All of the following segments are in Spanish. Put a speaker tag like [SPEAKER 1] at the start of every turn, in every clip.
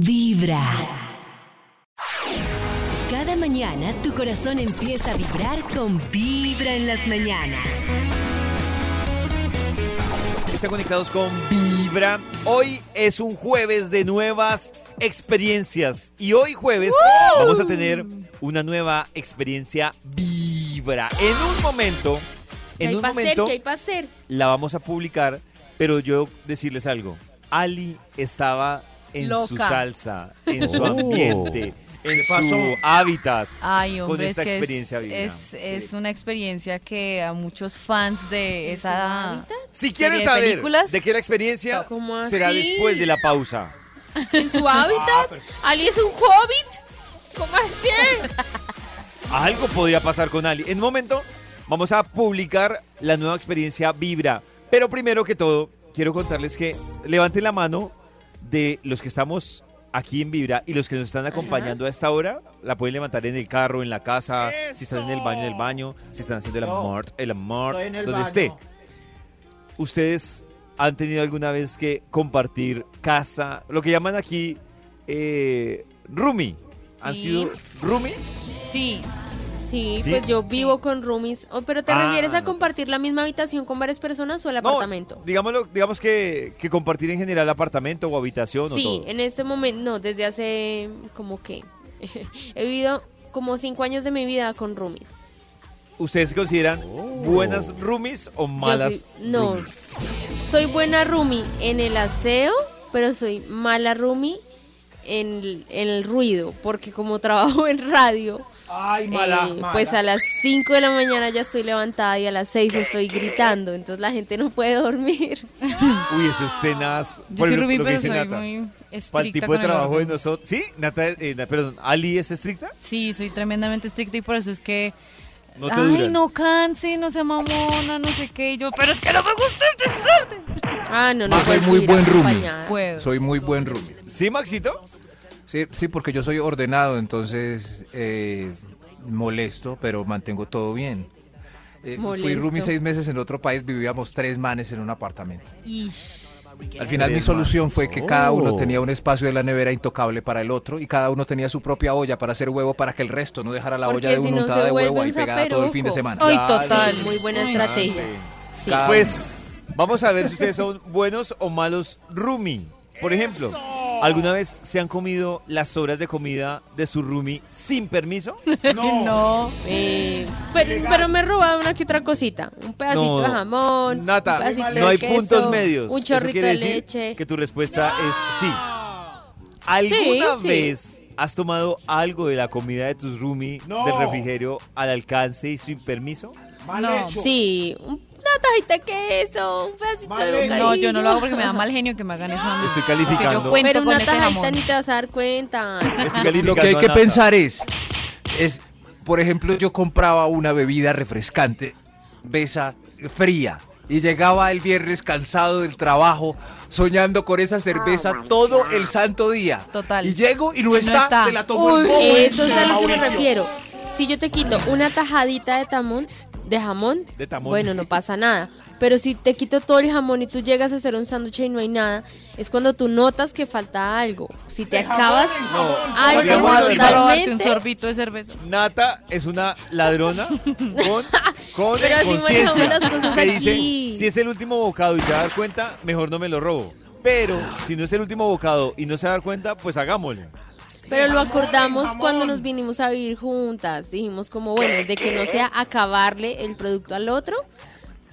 [SPEAKER 1] Vibra. Cada mañana tu corazón empieza a vibrar con Vibra en las mañanas.
[SPEAKER 2] Están conectados con Vibra. Hoy es un jueves de nuevas experiencias. Y hoy jueves vamos a tener una nueva experiencia Vibra. En un momento,
[SPEAKER 3] ¿Qué
[SPEAKER 2] en un momento
[SPEAKER 3] ¿Qué hay para hacer?
[SPEAKER 2] la vamos a publicar, pero yo decirles algo. Ali estaba en su salsa, en su
[SPEAKER 4] Oh.
[SPEAKER 2] ambiente, en su hábitat.
[SPEAKER 5] Ay, hombre,
[SPEAKER 2] con esta
[SPEAKER 5] es que es-
[SPEAKER 2] experiencia vibra.
[SPEAKER 5] es, es una experiencia que a muchos fans de
[SPEAKER 3] su
[SPEAKER 5] esa...
[SPEAKER 3] hábitat?
[SPEAKER 2] Si quieren
[SPEAKER 5] de
[SPEAKER 2] saber
[SPEAKER 5] películas.
[SPEAKER 2] de qué era experiencia,
[SPEAKER 3] ¿Cómo
[SPEAKER 2] será después de la pausa.
[SPEAKER 3] ¿En su hábitat? ¿Ali es un hobbit? ¿Cómo así?
[SPEAKER 2] Algo podría pasar con Ali. En un momento vamos a publicar la nueva experiencia Vibra. Pero primero que todo, quiero contarles que levanten la mano de los que estamos aquí en Vibra y los que nos están acompañando a esta hora. La pueden levantar en el carro, en la casa, si están en el baño, en el baño, si están haciendo el amor, el amor,
[SPEAKER 4] el
[SPEAKER 2] donde
[SPEAKER 4] baño.
[SPEAKER 2] esté. ¿Ustedes han tenido alguna vez que compartir casa? Lo que llaman aquí eh, roomie. ¿Han
[SPEAKER 5] Sí.
[SPEAKER 2] sido roomie?
[SPEAKER 5] Sí,
[SPEAKER 3] Sí,
[SPEAKER 2] ¿Sí?
[SPEAKER 3] pues yo vivo con roomies. Oh, ¿Pero te
[SPEAKER 2] Ah,
[SPEAKER 3] refieres a
[SPEAKER 2] no.
[SPEAKER 3] compartir la misma habitación con varias personas o el
[SPEAKER 2] No,
[SPEAKER 3] apartamento?
[SPEAKER 2] Digámoslo, digamos que, que compartir en general apartamento o habitación o
[SPEAKER 3] Sí,
[SPEAKER 2] todo.
[SPEAKER 3] en este momento, no, desde hace como que he vivido como cinco años de mi vida con roomies.
[SPEAKER 2] ¿Ustedes consideran buenas roomies o malas
[SPEAKER 3] soy- no,
[SPEAKER 2] roomies?
[SPEAKER 3] soy buena roomie en el aseo, pero soy mala roomie en el, en el ruido, porque como trabajo en radio,
[SPEAKER 4] Ay, mala,
[SPEAKER 3] eh,
[SPEAKER 4] mala.
[SPEAKER 3] pues a las 5 de la mañana ya estoy levantada y a las 6 estoy gritando, entonces la gente no puede dormir.
[SPEAKER 2] Uy, eso es tenaz.
[SPEAKER 5] yo soy Rubí, pero soy
[SPEAKER 2] Nata.
[SPEAKER 5] muy
[SPEAKER 2] Para el
[SPEAKER 5] estricta
[SPEAKER 2] tipo
[SPEAKER 5] con
[SPEAKER 2] de trabajo de nosotros. ¿Sí? Nata, eh, na- perdón, ¿Ali es estricta?
[SPEAKER 5] Sí, soy tremendamente estricta y por eso es que...
[SPEAKER 2] No te
[SPEAKER 5] Ay,
[SPEAKER 2] duran.
[SPEAKER 5] no canse, no sea mamona, no sé qué. Y yo, pero es que no me gusta el desorden.
[SPEAKER 3] Ah, no, no
[SPEAKER 6] Yo soy muy buen roomie.
[SPEAKER 3] acompañada.
[SPEAKER 5] Puedo.
[SPEAKER 6] Soy muy buen roomie.
[SPEAKER 2] ¿Sí, Maxito?
[SPEAKER 6] Sí, sí, porque yo soy ordenado, entonces eh, molesto, pero mantengo todo bien. Eh, fui roomie seis meses en otro país, vivíamos tres manes en un apartamento.
[SPEAKER 5] Ish.
[SPEAKER 6] Al final mi solución fue que cada uno
[SPEAKER 4] Oh.
[SPEAKER 6] tenía un espacio de la nevera intocable para el otro y cada uno tenía su propia olla para hacer huevo para que el resto no dejara la
[SPEAKER 3] Porque
[SPEAKER 6] olla de
[SPEAKER 3] si
[SPEAKER 6] uno
[SPEAKER 3] no
[SPEAKER 6] untada
[SPEAKER 3] se
[SPEAKER 6] de huevo ahí pegada todo el fin de semana.
[SPEAKER 5] Ay, total.
[SPEAKER 3] Muy buena
[SPEAKER 5] Ay,
[SPEAKER 3] estrategia. Sí.
[SPEAKER 2] Pues vamos a ver si ustedes son buenos o malos roomie. Por ejemplo, ¿alguna vez se han comido las sobras de comida de su roomie sin permiso?
[SPEAKER 4] No.
[SPEAKER 5] No.
[SPEAKER 3] Eh, pero, pero me he robado una que otra cosita. Un pedacito
[SPEAKER 2] No,
[SPEAKER 3] de jamón.
[SPEAKER 2] Nata,
[SPEAKER 3] un pedacito
[SPEAKER 2] no
[SPEAKER 3] de
[SPEAKER 2] hay
[SPEAKER 3] queso,
[SPEAKER 2] puntos medios.
[SPEAKER 3] Un
[SPEAKER 2] Eso
[SPEAKER 3] chorrito
[SPEAKER 2] quiere
[SPEAKER 3] de
[SPEAKER 2] decir
[SPEAKER 3] leche.
[SPEAKER 2] Que tu respuesta es sí. ¿Alguna
[SPEAKER 3] Sí, sí.
[SPEAKER 2] Has tomado algo de la comida de tus roomie
[SPEAKER 4] No.
[SPEAKER 2] del refrigerio al alcance y sin permiso?
[SPEAKER 4] Mal
[SPEAKER 5] No.
[SPEAKER 4] hecho.
[SPEAKER 3] Sí, un- una tajita de queso, un pedacito de bocadillo.
[SPEAKER 5] No, yo no lo hago porque me da mal genio que me hagan eso.
[SPEAKER 2] Estoy
[SPEAKER 5] Porque
[SPEAKER 2] calificando.
[SPEAKER 5] yo cuento
[SPEAKER 3] Pero
[SPEAKER 5] con
[SPEAKER 3] una
[SPEAKER 5] ese
[SPEAKER 3] tajita
[SPEAKER 5] jamón.
[SPEAKER 3] ni te vas a dar cuenta.
[SPEAKER 2] Estoy
[SPEAKER 6] Lo que hay
[SPEAKER 2] a
[SPEAKER 6] que pensar es, es, por ejemplo, yo compraba una bebida refrescante, besa fría, y llegaba el viernes cansado del trabajo, soñando con esa cerveza todo el santo día.
[SPEAKER 5] Total.
[SPEAKER 6] Y llego y no
[SPEAKER 5] No
[SPEAKER 6] está.
[SPEAKER 5] está.
[SPEAKER 4] Se la tomó el
[SPEAKER 5] Uy,
[SPEAKER 4] bobo.
[SPEAKER 3] Eso es a lo que me refiero. Si yo te quito una tajadita de jamón, de jamón,
[SPEAKER 2] De
[SPEAKER 3] bueno, no pasa nada. Pero si te quito todo el jamón y tú llegas a hacer un sándwich y no hay nada, es cuando tú notas que falta algo. Si te acabas
[SPEAKER 2] No,
[SPEAKER 3] algo
[SPEAKER 2] digamos
[SPEAKER 5] ¿Cómo
[SPEAKER 2] así,
[SPEAKER 5] así para robarte un
[SPEAKER 3] totalmente,
[SPEAKER 5] sorbito de cerveza?
[SPEAKER 2] Nata es una ladrona con, con
[SPEAKER 3] Pero así
[SPEAKER 2] conciencia.
[SPEAKER 3] manejamos las cosas
[SPEAKER 2] dice, si es el último bocado y se va a dar cuenta, mejor no me lo robo. Pero si no es el último bocado y no se va a dar cuenta, pues hagámoslo.
[SPEAKER 3] Pero lo acordamos cuando nos vinimos a vivir juntas. Dijimos como, bueno, de que no sea acabarle el producto al otro,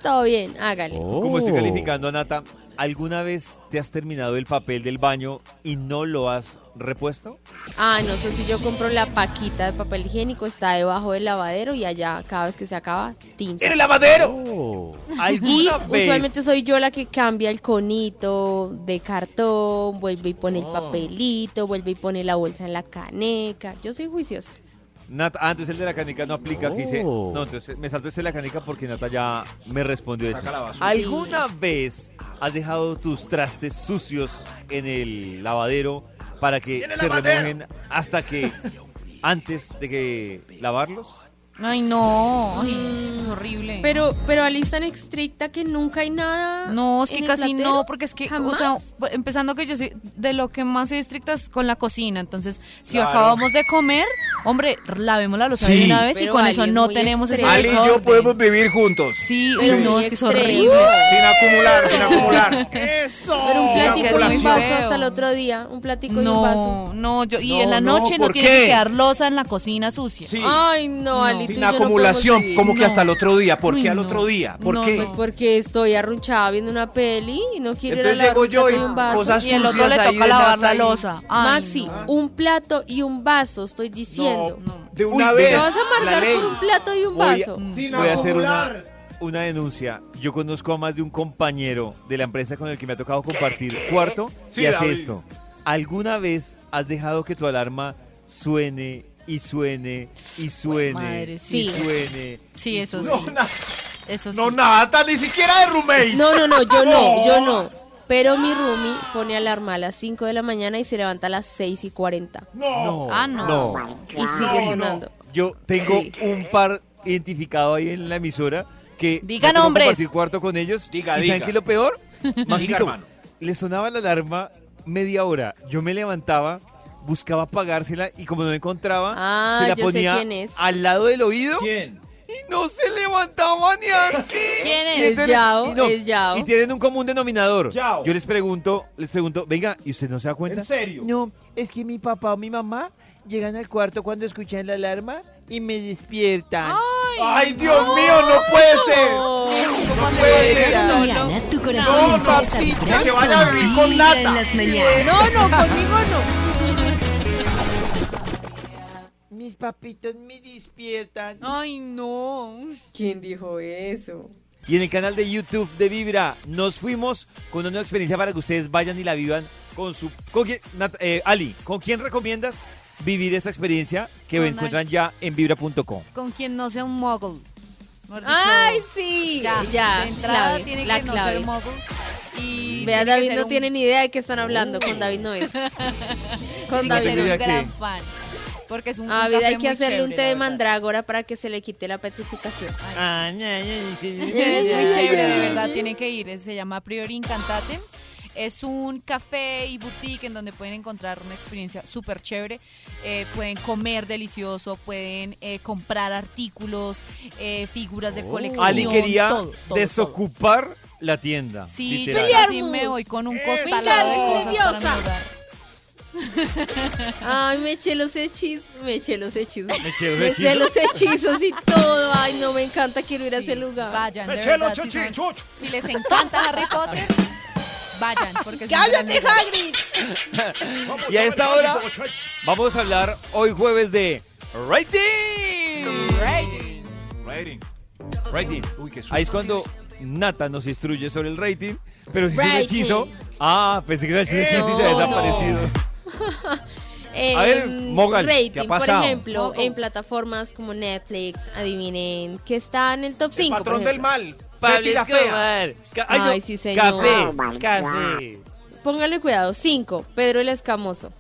[SPEAKER 3] todo bien, hágale.
[SPEAKER 2] Como estoy calificando a Nata, ¿alguna vez te has terminado el papel del baño y no lo has repuesto?
[SPEAKER 3] Ah, no sé si yo compro la paquita de papel higiénico, está debajo del lavadero y allá cada vez que se acaba, tinta.
[SPEAKER 6] ¡En el lavadero!
[SPEAKER 2] Oh.
[SPEAKER 3] Y
[SPEAKER 2] ¿Alguna vez?
[SPEAKER 3] usualmente soy yo la que cambia el conito de cartón, vuelve y pone el
[SPEAKER 2] Oh.
[SPEAKER 3] papelito, vuelve y pone la bolsa en la caneca. Yo soy juiciosa.
[SPEAKER 2] Nata, ah, entonces el de la canica no aplica. dice,
[SPEAKER 4] Oh.
[SPEAKER 2] no, entonces me salto este de la canica porque Nata ya me respondió eso. ¿Alguna vez has dejado tus trastes sucios en el lavadero para que
[SPEAKER 4] ¡En el
[SPEAKER 2] se
[SPEAKER 4] lavadero!
[SPEAKER 2] remojen hasta que antes de que lavarlos?
[SPEAKER 5] Ay, no. Ay,
[SPEAKER 3] Mm,
[SPEAKER 5] eso es horrible.
[SPEAKER 3] Pero, pero Ali es tan estricta que nunca hay nada.
[SPEAKER 5] No, es que casi
[SPEAKER 3] platero.
[SPEAKER 5] no, porque es que,
[SPEAKER 3] ¿Jamás?
[SPEAKER 5] o sea, bu- empezando que yo soy de lo que más soy estricta es con la cocina. Entonces, si
[SPEAKER 6] Claro.
[SPEAKER 5] acabamos de comer, hombre, lavemos la losa de
[SPEAKER 6] Sí.
[SPEAKER 5] una vez y con
[SPEAKER 3] Ali
[SPEAKER 5] eso
[SPEAKER 3] es
[SPEAKER 5] no tenemos ese.
[SPEAKER 6] Ali y yo podemos vivir juntos.
[SPEAKER 5] Sí,
[SPEAKER 3] Pero
[SPEAKER 5] no, es que es horrible.
[SPEAKER 6] Sin acumular, sin acumular. Eso.
[SPEAKER 3] Pero un platico y un vaso hasta el otro día. Un platico y un vaso.
[SPEAKER 5] No, no, yo, y
[SPEAKER 6] No,
[SPEAKER 5] en la
[SPEAKER 6] no,
[SPEAKER 5] noche no,
[SPEAKER 6] ¿por
[SPEAKER 5] tiene
[SPEAKER 6] qué?
[SPEAKER 5] que quedar losa en la cocina sucia.
[SPEAKER 6] Sí.
[SPEAKER 3] Ay, no, Ali,
[SPEAKER 6] Sin
[SPEAKER 3] no
[SPEAKER 6] acumulación, como que hasta el otro día. ¿Por
[SPEAKER 5] Uy,
[SPEAKER 6] qué al otro día? ¿Por
[SPEAKER 5] No,
[SPEAKER 6] qué?
[SPEAKER 3] Pues porque estoy arrunchada viendo una peli y no quiero ir a
[SPEAKER 6] Entonces llego
[SPEAKER 3] un
[SPEAKER 6] yo y
[SPEAKER 3] y un vaso.
[SPEAKER 6] cosas
[SPEAKER 5] Y el otro
[SPEAKER 6] sucias
[SPEAKER 5] le toca lavar la losa. Ay,
[SPEAKER 3] Maxi,
[SPEAKER 5] no.
[SPEAKER 3] un plato y un vaso, estoy diciendo.
[SPEAKER 6] De una
[SPEAKER 2] ¿te
[SPEAKER 6] vez.
[SPEAKER 3] ¿Te vas a
[SPEAKER 6] ley.
[SPEAKER 3] por un plato y un
[SPEAKER 2] Voy a-
[SPEAKER 3] vaso?
[SPEAKER 5] Mm.
[SPEAKER 2] Voy a hacer una, una denuncia. Yo conozco a más de un compañero de la empresa con el que me ha tocado compartir cuarto
[SPEAKER 6] Sí,
[SPEAKER 2] y hace
[SPEAKER 6] David.
[SPEAKER 2] esto. ¿Alguna vez has dejado que tu alarma suene y suene y suene
[SPEAKER 5] madre,
[SPEAKER 2] y
[SPEAKER 3] sí.
[SPEAKER 2] suene?
[SPEAKER 5] Sí, eso sí.
[SPEAKER 6] No, na-
[SPEAKER 5] Eso sí.
[SPEAKER 6] no, nada, ni siquiera de roommate.
[SPEAKER 3] No, no, no, yo no, yo no. Pero mi roomie pone alarma a las 5 de la mañana y se levanta a las 6 y 40.
[SPEAKER 2] No.
[SPEAKER 5] Ah, no.
[SPEAKER 2] No.
[SPEAKER 3] Y sigue sonando.
[SPEAKER 2] Yo tengo
[SPEAKER 3] Sí.
[SPEAKER 2] un par identificado ahí en la emisora que
[SPEAKER 5] Diga
[SPEAKER 2] tocó
[SPEAKER 5] nombres.
[SPEAKER 2] compartir cuarto con ellos.
[SPEAKER 6] Diga,
[SPEAKER 2] ¿Y
[SPEAKER 6] diga.
[SPEAKER 2] saben qué es lo peor? Maxito,
[SPEAKER 6] hermano.
[SPEAKER 2] le sonaba la alarma media hora. Yo me levantaba, buscaba apagársela y como no encontraba,
[SPEAKER 3] Ah,
[SPEAKER 2] se la ponía al lado del oído
[SPEAKER 6] ¿Quién?
[SPEAKER 2] y no se levantaba ni así.
[SPEAKER 5] ¿Quién
[SPEAKER 2] Y
[SPEAKER 5] es?
[SPEAKER 2] entonces-
[SPEAKER 3] Yao,
[SPEAKER 2] y no,
[SPEAKER 3] es Yao.
[SPEAKER 2] Y tienen un común denominador.
[SPEAKER 6] Yao.
[SPEAKER 2] Yo les pregunto, les pregunto, venga, ¿y usted no se da cuenta?
[SPEAKER 6] ¿En serio?
[SPEAKER 2] No, es que mi papá o mi mamá llegan al cuarto cuando escuchan la alarma y me despiertan.
[SPEAKER 6] Ay, Dios mío, no puede ser. No puede ser.
[SPEAKER 1] Tu corazón
[SPEAKER 6] No,
[SPEAKER 1] empieza a
[SPEAKER 6] papito,
[SPEAKER 1] vibrar
[SPEAKER 6] que se vaya a vivir con nata.
[SPEAKER 1] en las mañanas.
[SPEAKER 3] No, no, conmigo no.
[SPEAKER 2] Mis papitos me despiertan.
[SPEAKER 5] Ay, no.
[SPEAKER 3] ¿Quién dijo eso?
[SPEAKER 2] Y en el canal de YouTube de Vibra nos fuimos con una nueva experiencia para que ustedes vayan y la vivan con su... Con quién- Nat- eh, Ali, ¿con quién recomiendas vivir esta experiencia que
[SPEAKER 5] Con
[SPEAKER 2] encuentran ya en vibra.com?
[SPEAKER 5] Con quien no sea un dicho,
[SPEAKER 3] Ay, sí.
[SPEAKER 5] ya,
[SPEAKER 3] Ya,
[SPEAKER 5] de entrada
[SPEAKER 3] clave,
[SPEAKER 5] tiene
[SPEAKER 3] la
[SPEAKER 5] que no
[SPEAKER 3] clave.
[SPEAKER 5] ser muggle. Y
[SPEAKER 3] Vea, David no
[SPEAKER 5] un-
[SPEAKER 3] tiene ni idea de qué están hablando. Con David no es. Con
[SPEAKER 5] tiene
[SPEAKER 3] David
[SPEAKER 2] no.
[SPEAKER 5] un
[SPEAKER 2] idea
[SPEAKER 5] gran fan. Porque es un
[SPEAKER 3] A
[SPEAKER 5] un
[SPEAKER 3] David
[SPEAKER 5] café
[SPEAKER 3] hay que
[SPEAKER 5] muy
[SPEAKER 3] hacerle un té de mandrágora para que se le quite la petrificación.
[SPEAKER 2] Ah,
[SPEAKER 5] Es muy chévere, de verdad, tiene que ir. Se llama Priori Incantate. Es un café y boutique en donde pueden encontrar una experiencia súper chévere. Eh, pueden comer delicioso, pueden eh, comprar artículos, eh, figuras de colección.
[SPEAKER 2] Ali quería
[SPEAKER 5] todo, todo,
[SPEAKER 2] desocupar la tienda.
[SPEAKER 5] Sí, yo
[SPEAKER 2] literal.
[SPEAKER 5] así me voy con un costalado de cosas para.
[SPEAKER 3] Ay, me eché los hechizos. Me eché los hechizos.
[SPEAKER 2] Me eché los
[SPEAKER 3] Me eché
[SPEAKER 2] hechizos.
[SPEAKER 3] los hechizos y todo. Ay, no, me encanta. Quiero ir a ese lugar.
[SPEAKER 5] Vayan, de verdad. Si, son- si les encanta Harry Potter, vayan. Porque un
[SPEAKER 3] ¡Cállate. Hagrid!
[SPEAKER 2] Y a esta hora vamos a hablar hoy jueves de rating.
[SPEAKER 5] Rating.
[SPEAKER 6] Rating.
[SPEAKER 2] Rating.
[SPEAKER 6] Uy, qué susto.
[SPEAKER 2] Ahí es cuando Nata nos instruye sobre el rating, pero si es
[SPEAKER 3] Rating.
[SPEAKER 2] hechizo. Ah, pensé que era el hechizo y se ha
[SPEAKER 3] No,
[SPEAKER 2] A ver, Mogal, ¿qué
[SPEAKER 3] rating,
[SPEAKER 2] ha pasado?
[SPEAKER 3] por ejemplo,
[SPEAKER 5] Mogal.
[SPEAKER 3] en plataformas como Netflix, adivinen, que está en el top 5.
[SPEAKER 6] El patrón del mal.
[SPEAKER 2] Pablo. Escobar. Ca- ay,
[SPEAKER 3] Ay, sí, señor.
[SPEAKER 2] Café, café.
[SPEAKER 3] Póngale cuidado. 5, Pedro el Escamoso.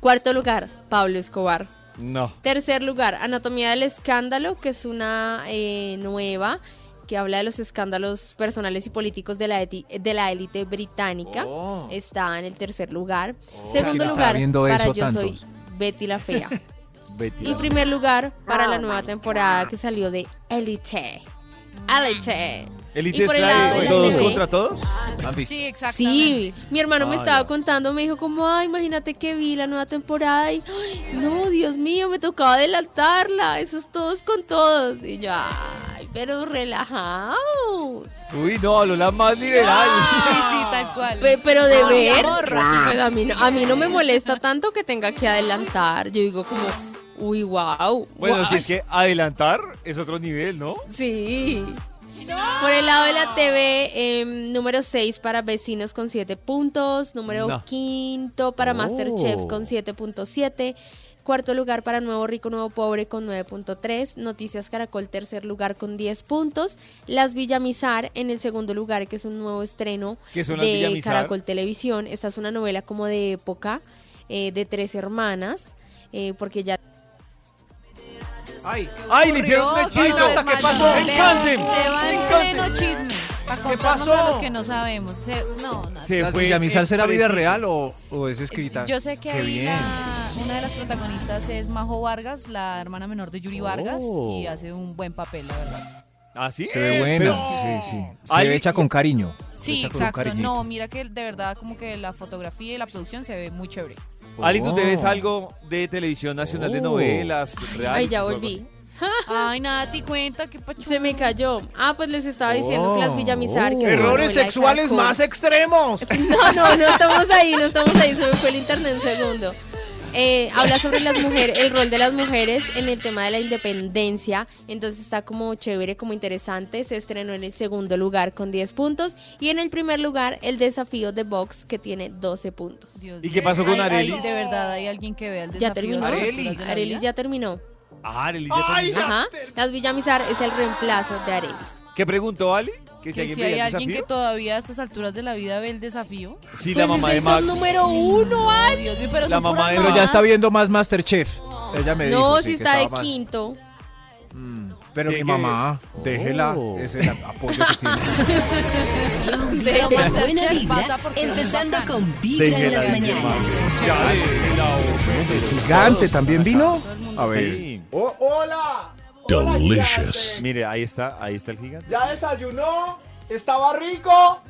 [SPEAKER 3] Cuarto lugar, Pablo Escobar.
[SPEAKER 2] No.
[SPEAKER 3] Tercer lugar, Anatomía del Escándalo, que es una eh, nueva que habla de los escándalos personales y políticos de la, eti- de la élite británica.
[SPEAKER 6] Oh.
[SPEAKER 3] Está en el tercer lugar.
[SPEAKER 6] Oh.
[SPEAKER 3] Segundo
[SPEAKER 6] ¿Quién está
[SPEAKER 3] lugar, para
[SPEAKER 6] eso
[SPEAKER 3] Yo
[SPEAKER 6] tantos?
[SPEAKER 3] Soy Betty la Fea.
[SPEAKER 2] Betty.
[SPEAKER 3] y primer lugar para la nueva temporada que salió de Elite. Elite.
[SPEAKER 2] Elite es la de todos
[SPEAKER 3] TV.
[SPEAKER 2] contra todos.
[SPEAKER 6] ¿Han visto?
[SPEAKER 5] Sí, exactamente.
[SPEAKER 3] Sí, mi hermano me
[SPEAKER 2] Ah,
[SPEAKER 3] estaba contando, me dijo como, ay, imagínate que vi la nueva temporada y, ay, no, Dios mío, me tocaba adelantarla, esos todos con todos. Y yo, ay, pero relajados.
[SPEAKER 2] Uy, no, habló la más liberal.
[SPEAKER 5] Sí, sí, tal cual.
[SPEAKER 3] Pe- pero de
[SPEAKER 5] Ay,
[SPEAKER 3] ver, pues a mí, no, a mí no me molesta tanto que tenga que adelantar. Yo digo como, uy, wow.
[SPEAKER 2] Bueno, si es que adelantar es otro nivel, ¿no?
[SPEAKER 3] Sí. Por el lado de la TV, em, número 6 para Vecinos con 7 puntos. Número
[SPEAKER 2] No.
[SPEAKER 3] quinto para
[SPEAKER 2] Oh.
[SPEAKER 3] Masterchef con 7.7. Cuarto lugar para Nuevo Rico, Nuevo Pobre con 9.3. Noticias Caracol, tercer lugar con 10 puntos. Las Villamizar en el segundo lugar, que es un nuevo estreno
[SPEAKER 2] ¿Qué son las
[SPEAKER 3] de
[SPEAKER 2] Villamizar?
[SPEAKER 3] Caracol Televisión. Esta es una novela como de época, eh, de tres hermanas, eh, porque ya
[SPEAKER 6] Ay,
[SPEAKER 2] ¡Ay, le hicieron un hechizo!
[SPEAKER 6] ¿Qué pasó?
[SPEAKER 2] ¡Me encanten!
[SPEAKER 5] Se va
[SPEAKER 2] ¡Me
[SPEAKER 5] en pleno chisme.
[SPEAKER 6] ¿Qué pasó?
[SPEAKER 5] a los que no sabemos. Se- no, no.
[SPEAKER 2] Se
[SPEAKER 6] ¿La
[SPEAKER 2] fue
[SPEAKER 6] Villamizar será vida real o, o es escrita?
[SPEAKER 5] Yo sé que ahí la- una de las protagonistas es Majo Vargas, la hermana menor de Yuri Vargas,
[SPEAKER 2] Oh.
[SPEAKER 5] y hace un buen papel, la verdad.
[SPEAKER 2] ¿Ah, sí?
[SPEAKER 6] Se ve buena.
[SPEAKER 2] Pero-
[SPEAKER 6] Sí, sí. Se
[SPEAKER 2] Ali-
[SPEAKER 6] ve hecha con cariño.
[SPEAKER 5] Sí,
[SPEAKER 6] con
[SPEAKER 5] exacto. No, mira que de verdad como que la fotografía y la producción se ve muy chévere.
[SPEAKER 2] Ali, ¿tú te ves
[SPEAKER 6] Oh.
[SPEAKER 2] algo de televisión nacional de
[SPEAKER 6] Oh.
[SPEAKER 2] novelas? reality,
[SPEAKER 3] Ay, ya volví.
[SPEAKER 5] Ay, Nati, cuenta qué.
[SPEAKER 3] Se me cayó. Ah, pues les estaba diciendo que las Villamizar.
[SPEAKER 6] Oh.
[SPEAKER 3] que una
[SPEAKER 4] Errores sexuales más extremos.
[SPEAKER 3] No, no, no estamos ahí, no estamos ahí, se me fue el internet un segundo. Eh, habla sobre las mujeres, el rol de las mujeres en el tema de la independencia, entonces está como chévere, como interesante, se estrenó en el segundo lugar con 10 puntos y en el primer lugar el desafío de Vox que tiene 12 puntos.
[SPEAKER 5] Dios
[SPEAKER 2] ¿Y qué pasó con
[SPEAKER 5] ay,
[SPEAKER 2] Arelis?
[SPEAKER 5] de verdad, hay alguien que vea el
[SPEAKER 3] Ya
[SPEAKER 5] desafío.
[SPEAKER 3] terminó.
[SPEAKER 5] de las
[SPEAKER 6] Arelis.
[SPEAKER 3] Arelis ya terminó.
[SPEAKER 2] Ah, Arelis ya terminó.
[SPEAKER 3] Ajá. Las Villamizar es el reemplazo de Arelis.
[SPEAKER 2] ¿Qué preguntó Ali? Que
[SPEAKER 5] Que si hay alguien que
[SPEAKER 2] desafío.
[SPEAKER 5] todavía a estas alturas de la vida ve el desafío.
[SPEAKER 2] Sí,
[SPEAKER 3] Pues
[SPEAKER 2] la mamá
[SPEAKER 3] es
[SPEAKER 2] de Max.
[SPEAKER 3] número uno,
[SPEAKER 5] Ay. Dios mío, pero
[SPEAKER 2] La mamá de-
[SPEAKER 6] Pero ya está viendo más Masterchef. Ella me dijo.
[SPEAKER 3] No,
[SPEAKER 6] sí,
[SPEAKER 3] si
[SPEAKER 6] que
[SPEAKER 3] está de
[SPEAKER 6] más.
[SPEAKER 3] quinto.
[SPEAKER 6] Mm, Pero mi
[SPEAKER 2] Tiene que-
[SPEAKER 6] mamá, déjela.
[SPEAKER 2] Oh.
[SPEAKER 6] Es el apoyo que tiene.
[SPEAKER 1] De buena vibra, empezando con Vibra en
[SPEAKER 2] Déjela
[SPEAKER 1] las mañanas.
[SPEAKER 2] Ya, déjela,
[SPEAKER 4] Gigante también vino.
[SPEAKER 6] A ver.
[SPEAKER 2] Sí.
[SPEAKER 4] Oh, hola.
[SPEAKER 7] Delicious.
[SPEAKER 2] Mire, ahí está, ahí está el gigante.
[SPEAKER 4] Ya desayunó. Estaba rico.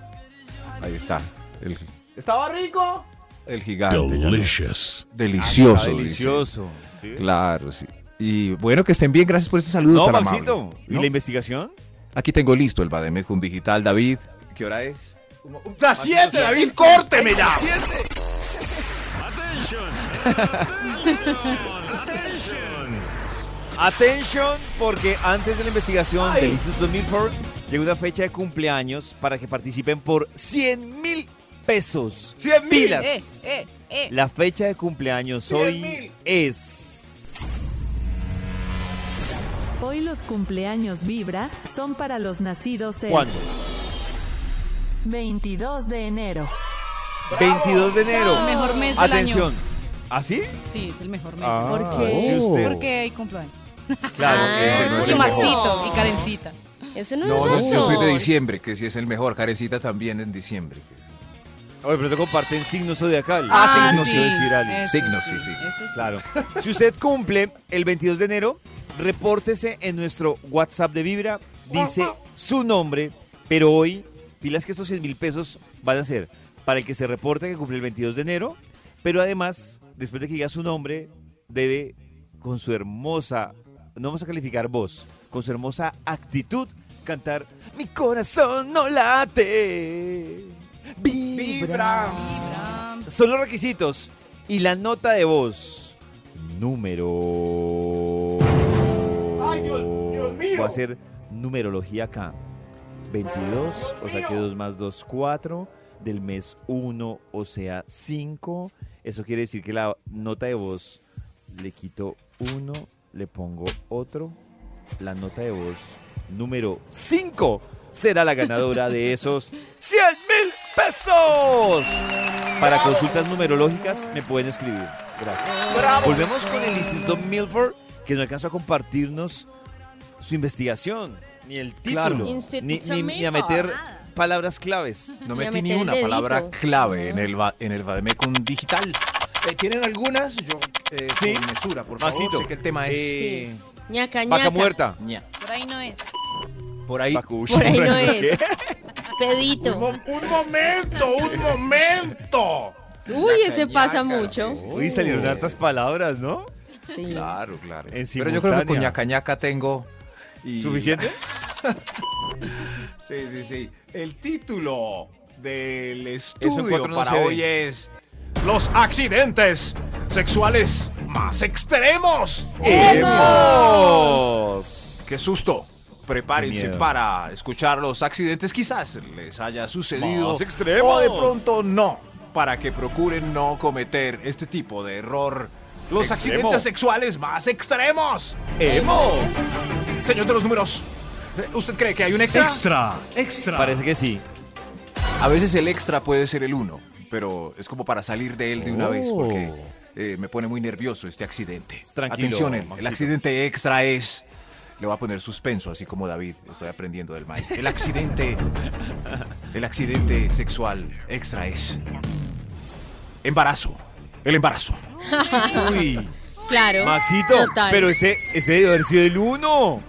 [SPEAKER 6] Ahí está. El,
[SPEAKER 4] Estaba rico.
[SPEAKER 6] el gigante. no.
[SPEAKER 7] Delicious.
[SPEAKER 6] Delicioso. Dice.
[SPEAKER 2] delicioso. ¿sí?
[SPEAKER 6] Claro, sí. Y bueno, que estén bien. Gracias por este saludo
[SPEAKER 2] No,
[SPEAKER 6] tan
[SPEAKER 2] Maxito. ¿Y
[SPEAKER 6] ¿no?
[SPEAKER 2] la investigación?
[SPEAKER 6] Aquí tengo listo el Bademecum Digital, David. ¿Qué hora es?
[SPEAKER 4] Las 7, David, córteme ya.
[SPEAKER 2] Atención, porque antes de la investigación del Instituto Milford llegó una fecha de cumpleaños para que participen por 100 mil pesos.
[SPEAKER 4] 100 mil.
[SPEAKER 2] Pilas.
[SPEAKER 5] Eh, eh, eh.
[SPEAKER 2] La fecha de cumpleaños
[SPEAKER 4] 100
[SPEAKER 2] hoy es...
[SPEAKER 8] Hoy los cumpleaños Vibra son para los nacidos el
[SPEAKER 2] ¿Cuándo?
[SPEAKER 8] 22 de enero.
[SPEAKER 2] 22 de enero.
[SPEAKER 5] El mejor mes del
[SPEAKER 2] Atención. ¿Ah, sí?
[SPEAKER 5] Sí, es el mejor mes.
[SPEAKER 2] Ah,
[SPEAKER 3] ¿Por qué?
[SPEAKER 2] sí, usted.
[SPEAKER 5] Porque hay cumpleaños.
[SPEAKER 2] Claro.
[SPEAKER 3] Ah,
[SPEAKER 2] es
[SPEAKER 5] y. Maxito y Karencita.
[SPEAKER 3] Ese no,
[SPEAKER 6] No,
[SPEAKER 3] es
[SPEAKER 6] yo, yo soy de diciembre, que sí es el mejor. Carecita también en diciembre.
[SPEAKER 2] Oye, pero te comparten signos zodiacales.
[SPEAKER 6] Ah, signos,
[SPEAKER 2] sí. decir
[SPEAKER 6] Signos, sí, sí.
[SPEAKER 2] Claro. Si usted cumple el 22 de enero, repórtese en nuestro WhatsApp de Vibra. Dice su nombre, pero hoy, pilas que estos 100 mil pesos van a ser para el que se reporte que cumple el 22 de enero, pero además, después de que diga su nombre, debe con su hermosa, no vamos a calificar voz, con su hermosa actitud, cantar Mi corazón no late. Vibra.
[SPEAKER 4] Vibra.
[SPEAKER 2] Son los requisitos. Y la nota de voz. Número.
[SPEAKER 4] Ay, Dios- Dios mío.
[SPEAKER 2] Voy a hacer numerología acá. 22, o sea que 2 más 2, 4. Del mes 1, o sea 5. Eso quiere decir que la nota de voz le quito 1, le pongo otro. La nota de voz número 5 será la ganadora de esos 100 mil pesos. Para consultas numerológicas me pueden escribir. Gracias.
[SPEAKER 4] Bravo.
[SPEAKER 2] Volvemos con el Instituto Milford, que no alcanzó a compartirnos su investigación, ni el
[SPEAKER 6] Claro.
[SPEAKER 2] título, ni, ni- ni a meter palabras claves.
[SPEAKER 6] No metí ni una palabra clave en el, en el Bademecum Digital. Eh, ¿Tienen algunas? Yo, eh,
[SPEAKER 2] Sí.
[SPEAKER 6] con mesura, por favor.
[SPEAKER 2] Maxito,
[SPEAKER 6] Sé que el tema es...
[SPEAKER 2] eh,
[SPEAKER 3] ñaca,
[SPEAKER 2] vaca
[SPEAKER 3] ñaca.
[SPEAKER 2] muerta.
[SPEAKER 6] ña.
[SPEAKER 5] Por ahí no es.
[SPEAKER 6] Por ahí...
[SPEAKER 3] Por ahí no
[SPEAKER 2] ¿Qué?
[SPEAKER 3] es. Pedito.
[SPEAKER 4] Un, mo- un momento, un momento.
[SPEAKER 3] Uy, ese pasa mucho.
[SPEAKER 2] Uy, salieron hartas palabras, ¿no?
[SPEAKER 3] Sí.
[SPEAKER 6] Claro, claro.
[SPEAKER 2] En
[SPEAKER 6] Pero yo creo que con
[SPEAKER 2] simultánea.
[SPEAKER 6] ñaca ñaca tengo... y-
[SPEAKER 2] ¿Suficiente?
[SPEAKER 6] Sí, sí, sí. El título del estudio
[SPEAKER 2] en cuatro no
[SPEAKER 6] para
[SPEAKER 2] se ve.
[SPEAKER 6] hoy es...
[SPEAKER 4] Los accidentes sexuales más extremos.
[SPEAKER 2] ¡Hemos!
[SPEAKER 6] ¡Qué susto! Prepárense
[SPEAKER 2] miedo.
[SPEAKER 6] para escuchar los accidentes. Quizás les haya sucedido.
[SPEAKER 2] Más extremos.
[SPEAKER 6] O de pronto no. Para que procuren no cometer este tipo de error.
[SPEAKER 4] Los
[SPEAKER 2] Extremo.
[SPEAKER 4] accidentes sexuales más extremos.
[SPEAKER 2] ¡Hemos!
[SPEAKER 4] Señor de los números, ¿usted cree que hay un extra?
[SPEAKER 7] Extra, extra.
[SPEAKER 2] Parece que sí.
[SPEAKER 6] A veces el extra puede ser el uno, pero es como para salir de él de una vez, porque eh, me pone muy nervioso este accidente.
[SPEAKER 2] Tranquilo,
[SPEAKER 6] Atención, el, el accidente extra es... Le voy a poner suspenso, así como David. Estoy aprendiendo del maestro. El accidente... el accidente sexual extra es... Embarazo. El embarazo.
[SPEAKER 2] Uy,
[SPEAKER 3] Claro.
[SPEAKER 2] Maxito,
[SPEAKER 3] Total.
[SPEAKER 2] pero ese, ese debe haber sido el uno.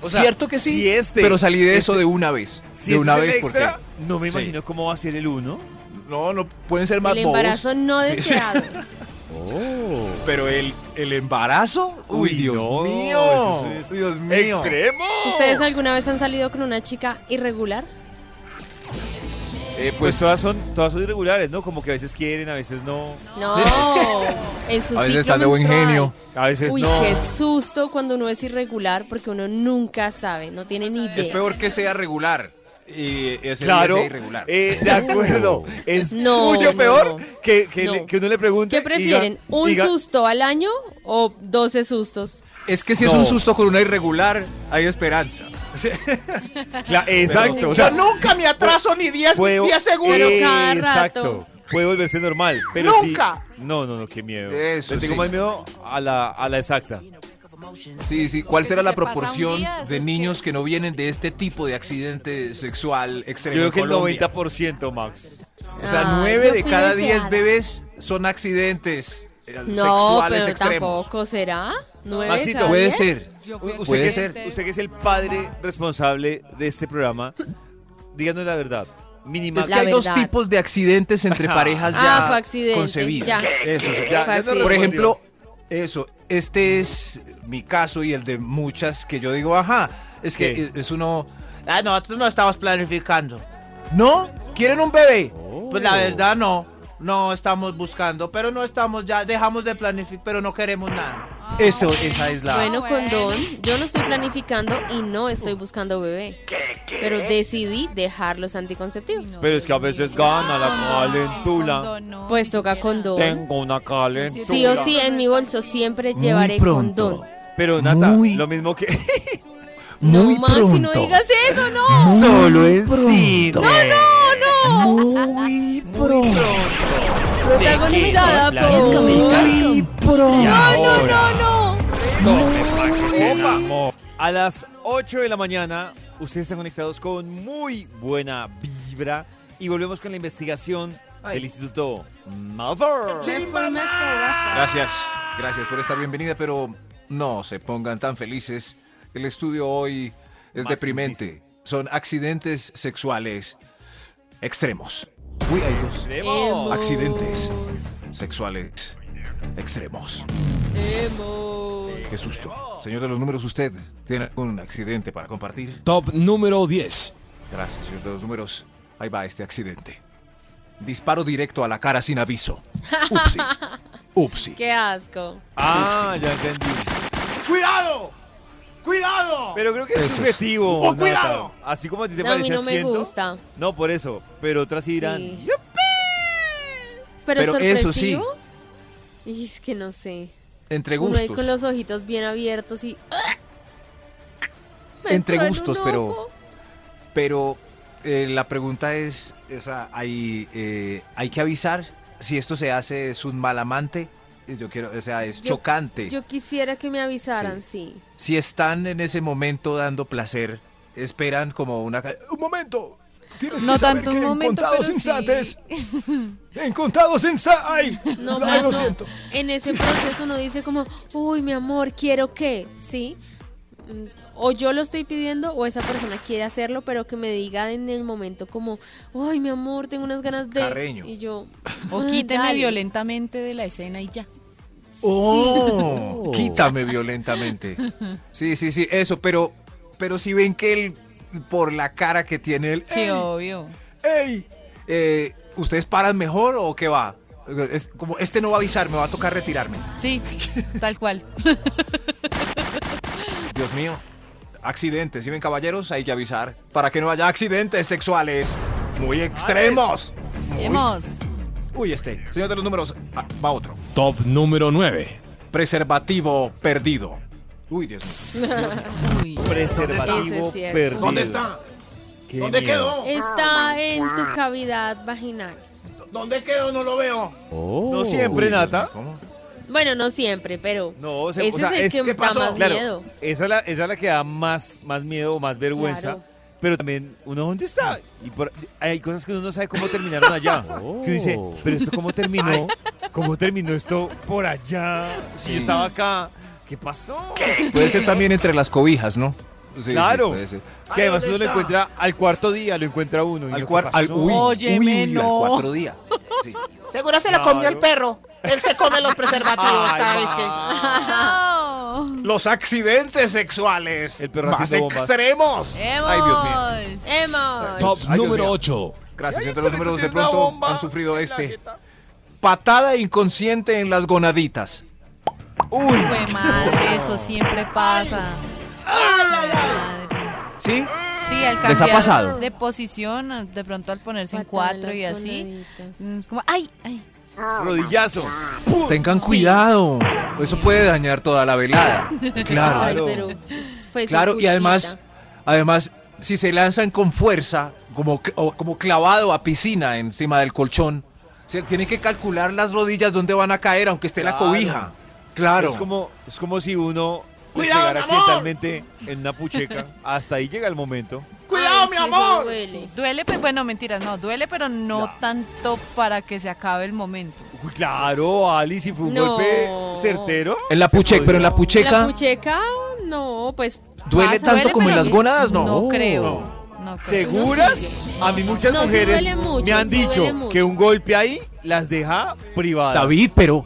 [SPEAKER 2] O sea,
[SPEAKER 6] Cierto que sí.
[SPEAKER 2] Si este,
[SPEAKER 6] pero salí de eso
[SPEAKER 2] este-
[SPEAKER 6] de una vez.
[SPEAKER 2] Si
[SPEAKER 6] de
[SPEAKER 2] este
[SPEAKER 6] una
[SPEAKER 2] es el
[SPEAKER 6] vez
[SPEAKER 2] extra,
[SPEAKER 6] porque...
[SPEAKER 2] no me
[SPEAKER 6] Sí.
[SPEAKER 2] imagino cómo va a ser el uno.
[SPEAKER 6] No, no pueden ser más
[SPEAKER 3] El
[SPEAKER 6] bobos.
[SPEAKER 3] embarazo no
[SPEAKER 6] Sí, sí.
[SPEAKER 3] deseado.
[SPEAKER 6] Pero el, el embarazo, uy,
[SPEAKER 2] Uy,
[SPEAKER 6] Dios
[SPEAKER 2] no,
[SPEAKER 6] mío,
[SPEAKER 2] eso es
[SPEAKER 6] Dios mío.
[SPEAKER 2] ¡Extremo!
[SPEAKER 3] ¿Ustedes alguna vez han salido con una chica irregular?
[SPEAKER 6] Eh,
[SPEAKER 2] Pues
[SPEAKER 6] pues
[SPEAKER 2] todas son, todas son irregulares, ¿no? Como que a veces quieren, a veces no.
[SPEAKER 3] No. En su
[SPEAKER 6] a veces están de buen genio.
[SPEAKER 2] A veces
[SPEAKER 3] Uy,
[SPEAKER 2] no.
[SPEAKER 3] qué susto cuando uno es irregular porque uno nunca sabe, no tiene ni idea.
[SPEAKER 6] es peor que sea regular. Y ese
[SPEAKER 2] Claro,
[SPEAKER 6] día irregular.
[SPEAKER 2] eh, de acuerdo. Es
[SPEAKER 3] No,
[SPEAKER 2] mucho
[SPEAKER 3] no,
[SPEAKER 2] peor
[SPEAKER 3] no.
[SPEAKER 2] que, que,
[SPEAKER 3] No.
[SPEAKER 2] le- que uno le pregunte.
[SPEAKER 3] ¿Qué prefieren?
[SPEAKER 2] diga-
[SPEAKER 3] ¿Un
[SPEAKER 2] diga-
[SPEAKER 3] susto al año o 12 sustos?
[SPEAKER 6] es que si es un susto con una irregular, hay esperanza.
[SPEAKER 2] Exacto. O
[SPEAKER 4] Yo nunca me atraso ni 10
[SPEAKER 2] puedo-
[SPEAKER 4] 10 segundos.
[SPEAKER 3] Pero cada
[SPEAKER 2] Exacto.
[SPEAKER 3] rato.
[SPEAKER 2] Puede volverse normal. Pero sí-
[SPEAKER 4] Nunca.
[SPEAKER 2] no, no, no, qué miedo.
[SPEAKER 6] Eso
[SPEAKER 2] Le tengo
[SPEAKER 6] sí.
[SPEAKER 2] más miedo a la, a la exacta.
[SPEAKER 6] Sí, sí. ¿Cuál será la proporción
[SPEAKER 5] día,
[SPEAKER 6] de niños
[SPEAKER 5] que-
[SPEAKER 6] que... no vienen de este tipo de accidente sexual extremo?
[SPEAKER 2] Yo creo que el
[SPEAKER 6] Colombia?
[SPEAKER 2] 90%, Max.
[SPEAKER 6] O sea, nueve
[SPEAKER 3] yo
[SPEAKER 6] de
[SPEAKER 3] fui
[SPEAKER 6] cada 10
[SPEAKER 3] deseada.
[SPEAKER 6] bebés son accidentes eh,
[SPEAKER 3] No,
[SPEAKER 6] sexuales
[SPEAKER 3] pero
[SPEAKER 6] extremos.
[SPEAKER 3] tampoco será. ¿Nueve
[SPEAKER 2] Maxito,
[SPEAKER 6] Puede ser.
[SPEAKER 2] Usted
[SPEAKER 6] Puede
[SPEAKER 2] que, es,
[SPEAKER 6] ser.
[SPEAKER 2] usted que es el padre responsable de este programa, díganos la verdad.
[SPEAKER 6] Es que
[SPEAKER 3] La
[SPEAKER 6] hay dos tipos de accidentes entre parejas
[SPEAKER 3] Ah,
[SPEAKER 6] ya
[SPEAKER 3] fue accidente,
[SPEAKER 6] concebidas.
[SPEAKER 3] ya.
[SPEAKER 6] Eso, sí.
[SPEAKER 2] Ya, no.
[SPEAKER 6] Por ejemplo, eso, este es mi caso y el de muchas que yo digo, ajá, es que
[SPEAKER 2] ¿Qué?
[SPEAKER 6] es uno,
[SPEAKER 4] Ah, nosotros no estamos planificando.
[SPEAKER 6] ¿no? ¿Quieren un bebé?
[SPEAKER 4] Pues la verdad no. No estamos buscando, pero no estamos ya, dejamos de planificar, pero no queremos nada.
[SPEAKER 6] Eso, esa es la...
[SPEAKER 3] Bueno,
[SPEAKER 5] bueno.
[SPEAKER 3] condón, yo no estoy planificando y no estoy buscando bebé. Pero decidí dejar los anticonceptivos.
[SPEAKER 5] No,
[SPEAKER 2] Pero es que a veces gana la
[SPEAKER 5] No,
[SPEAKER 2] calentula.
[SPEAKER 5] no,
[SPEAKER 3] Pues toca condón.
[SPEAKER 2] Tengo una calentura.
[SPEAKER 3] Sí o sí, en mi bolso siempre
[SPEAKER 6] Muy
[SPEAKER 3] llevaré
[SPEAKER 6] pronto.
[SPEAKER 3] condón.
[SPEAKER 2] Pero Nata,
[SPEAKER 6] Muy-
[SPEAKER 2] lo mismo que.
[SPEAKER 6] Muy
[SPEAKER 3] no, Maxi, no
[SPEAKER 6] pronto.
[SPEAKER 3] digas eso, no.
[SPEAKER 2] Solo en
[SPEAKER 6] cine.
[SPEAKER 3] No, no,
[SPEAKER 6] Muy pronto.
[SPEAKER 3] Protagonizada
[SPEAKER 6] Muy
[SPEAKER 1] con
[SPEAKER 6] pronto.
[SPEAKER 3] No, no, no.
[SPEAKER 2] A las 8 de la mañana, ustedes están conectados con muy buena vibra. Y volvemos con la investigación del Instituto Malfour.
[SPEAKER 6] Gracias, gracias por esta bienvenida, pero no se pongan tan felices. El estudio hoy es deprimente. Son accidentes sexuales extremos. Uy, hay dos
[SPEAKER 2] Extremo.
[SPEAKER 6] accidentes sexuales extremos.
[SPEAKER 3] Emo.
[SPEAKER 6] Qué susto. Señor de los números, ¿usted tiene algún accidente para compartir?
[SPEAKER 7] Top número 10.
[SPEAKER 6] Gracias, señor de los números. Ahí va este accidente. Disparo directo a la cara sin aviso. Upsi. Upsi.
[SPEAKER 3] Qué asco.
[SPEAKER 2] Ah, ya entendí.
[SPEAKER 4] ¡Cuidado! ¡Cuidado!
[SPEAKER 2] Pero creo que es
[SPEAKER 6] Eso es.
[SPEAKER 2] subjetivo.
[SPEAKER 4] ¡Oh,
[SPEAKER 2] Nata.
[SPEAKER 4] cuidado!
[SPEAKER 2] Así como a ti te
[SPEAKER 3] No, a mí
[SPEAKER 2] parece
[SPEAKER 3] no me gusta.
[SPEAKER 2] No, por eso. Pero otras sí dirán.
[SPEAKER 3] Sí. Pero,
[SPEAKER 6] Pero eso sí.
[SPEAKER 3] Y es que no sé.
[SPEAKER 6] Entre
[SPEAKER 3] Uno ahí
[SPEAKER 6] gustos.
[SPEAKER 3] con los ojitos bien abiertos y. Me
[SPEAKER 6] Entre
[SPEAKER 3] en
[SPEAKER 6] gustos, pero-. Pero eh, la pregunta es, esa, hay, eh, hay que avisar si esto se hace es un mal amante. Yo quiero, o sea, es
[SPEAKER 3] Yo-
[SPEAKER 6] chocante.
[SPEAKER 3] Yo quisiera que me avisaran, sí.
[SPEAKER 6] si están en ese momento dando placer, esperan como una un momento. Tienes
[SPEAKER 5] No
[SPEAKER 6] que saber
[SPEAKER 5] tanto
[SPEAKER 6] que
[SPEAKER 5] un
[SPEAKER 6] en
[SPEAKER 5] momento,
[SPEAKER 6] contados
[SPEAKER 5] pero sí.
[SPEAKER 6] instantes. En contados instantes. Ay,
[SPEAKER 3] No,
[SPEAKER 6] ay,
[SPEAKER 3] pero
[SPEAKER 6] lo
[SPEAKER 3] no.
[SPEAKER 6] siento.
[SPEAKER 3] En ese proceso uno dice como, uy, mi amor, quiero que, ¿sí? O yo lo estoy pidiendo o esa persona quiere hacerlo, pero que me diga en el momento como, uy, mi amor, tengo unas ganas de...
[SPEAKER 6] Carreño.
[SPEAKER 3] Y yo...
[SPEAKER 5] O
[SPEAKER 3] "Ah,
[SPEAKER 5] quíteme
[SPEAKER 3] dale".
[SPEAKER 5] violentamente de la escena y ya.
[SPEAKER 6] Oh, quítame violentamente. Sí, sí, sí, eso, pero, pero si ven que él, por la cara que tiene él,
[SPEAKER 5] Sí,
[SPEAKER 6] ¡ey!
[SPEAKER 5] obvio.
[SPEAKER 6] ¡Ey! Eh, ¿Ustedes paran mejor o qué va? Es como, este no va a avisar, me va a tocar retirarme.
[SPEAKER 5] Sí, tal cual.
[SPEAKER 6] Dios mío. Accidentes, ¿sí ven caballeros? Hay que avisar para que no haya accidentes sexuales muy extremos.
[SPEAKER 5] Hemos.
[SPEAKER 6] Uy, este. Señor de los números, ah, va otro.
[SPEAKER 7] Top número 9.
[SPEAKER 6] Preservativo perdido. Uy, Dios mío.
[SPEAKER 5] Uy.
[SPEAKER 2] Preservativo
[SPEAKER 3] es
[SPEAKER 2] perdido.
[SPEAKER 4] ¿Dónde está?
[SPEAKER 2] Qué
[SPEAKER 4] ¿Dónde
[SPEAKER 2] miedo.
[SPEAKER 4] quedó?
[SPEAKER 3] Está en tu cavidad vaginal.
[SPEAKER 4] ¿Dónde quedó? No lo veo.
[SPEAKER 2] No siempre, Nata.
[SPEAKER 6] ¿Cómo?
[SPEAKER 3] Bueno, no siempre, pero
[SPEAKER 2] No, o sea,
[SPEAKER 3] ese
[SPEAKER 2] o sea,
[SPEAKER 3] es el
[SPEAKER 2] es-
[SPEAKER 3] que
[SPEAKER 2] ¿qué
[SPEAKER 3] da
[SPEAKER 2] pasó?
[SPEAKER 3] más
[SPEAKER 2] Claro,
[SPEAKER 3] miedo.
[SPEAKER 2] Esa es, la, esa es la que da más, más miedo o más vergüenza.
[SPEAKER 3] Claro.
[SPEAKER 2] Pero también, ¿uno dónde está? Y por- hay cosas que uno no sabe cómo terminaron allá. Que uno dice, pero esto cómo terminó, cómo terminó esto por allá. Si yo estaba acá, ¿qué pasó?
[SPEAKER 6] Puede ser también entre las cobijas, ¿no? Sí, sí,
[SPEAKER 2] Claro.
[SPEAKER 6] puede ser.
[SPEAKER 2] Que además uno lo encuentra al cuarto día, lo encuentra uno. y
[SPEAKER 6] Al cuarto,
[SPEAKER 2] ¿qué
[SPEAKER 6] al uy,
[SPEAKER 5] Óyeme,
[SPEAKER 6] uy, uy, al
[SPEAKER 5] no.
[SPEAKER 6] cuatro día. Sí.
[SPEAKER 9] Seguro se lo
[SPEAKER 2] Claro.
[SPEAKER 9] comió el perro. Él se come los preservativos
[SPEAKER 2] Ay,
[SPEAKER 9] cada vez que.
[SPEAKER 5] No.
[SPEAKER 4] Los accidentes sexuales
[SPEAKER 2] El perro
[SPEAKER 4] más
[SPEAKER 2] haciendo bombas.
[SPEAKER 4] extremos.
[SPEAKER 6] Ay, Dios mío.
[SPEAKER 3] Emma.
[SPEAKER 7] Top
[SPEAKER 6] Ay, Dios
[SPEAKER 7] número
[SPEAKER 6] mío.
[SPEAKER 7] 8.
[SPEAKER 6] Gracias,
[SPEAKER 2] Ay,
[SPEAKER 6] entre los números de
[SPEAKER 2] tiene una
[SPEAKER 6] pronto
[SPEAKER 2] bomba
[SPEAKER 6] han sufrido
[SPEAKER 2] en la
[SPEAKER 6] este.
[SPEAKER 2] jeta.
[SPEAKER 6] Patada inconsciente en las gonaditas.
[SPEAKER 2] Uy,
[SPEAKER 5] Fue madre, eso siempre pasa. Madre.
[SPEAKER 6] ¿Sí?
[SPEAKER 5] Sí, al
[SPEAKER 6] ¿Les ha
[SPEAKER 5] cambiar
[SPEAKER 6] pasado?
[SPEAKER 5] de posición, de pronto al ponerse en
[SPEAKER 3] Patada
[SPEAKER 5] cuatro y
[SPEAKER 3] las
[SPEAKER 5] así,
[SPEAKER 3] gonaditas.
[SPEAKER 5] es como, ay, ay.
[SPEAKER 2] Rodillazo.
[SPEAKER 6] Tengan cuidado. Eso puede dañar toda la velada. Claro.
[SPEAKER 3] Ay,
[SPEAKER 2] Claro.
[SPEAKER 3] pero fue su
[SPEAKER 6] Claro, y además, además, si se lanzan con fuerza, como, o como clavado a piscina encima del colchón, se tienen que calcular las rodillas dónde van a caer, aunque esté la cobija. Claro.
[SPEAKER 2] Es como, es como si uno
[SPEAKER 9] Cuidado, amor.
[SPEAKER 2] accidentalmente en una pucheca. Hasta ahí llega el momento.
[SPEAKER 9] ¡Cuidado,
[SPEAKER 3] Ay,
[SPEAKER 9] mi
[SPEAKER 3] sí,
[SPEAKER 9] amor!
[SPEAKER 3] duele.
[SPEAKER 5] Duele, pues bueno, mentiras, no, duele, pero no
[SPEAKER 2] Claro.
[SPEAKER 5] tanto para que se acabe el momento.
[SPEAKER 2] Uy, claro, Ali, si fue un
[SPEAKER 3] No.
[SPEAKER 2] golpe certero.
[SPEAKER 6] En la pucheca, pero en la pucheca
[SPEAKER 3] La pucheca, no, pues.
[SPEAKER 6] duele
[SPEAKER 3] pasa,
[SPEAKER 6] tanto como en
[SPEAKER 3] pero
[SPEAKER 6] las gónadas, no.
[SPEAKER 5] No creo. No creo.
[SPEAKER 2] ¿Seguras? A mí muchas
[SPEAKER 3] No,
[SPEAKER 2] mujeres
[SPEAKER 3] mucho,
[SPEAKER 2] me han dicho que un golpe ahí las deja privadas.
[SPEAKER 6] David, pero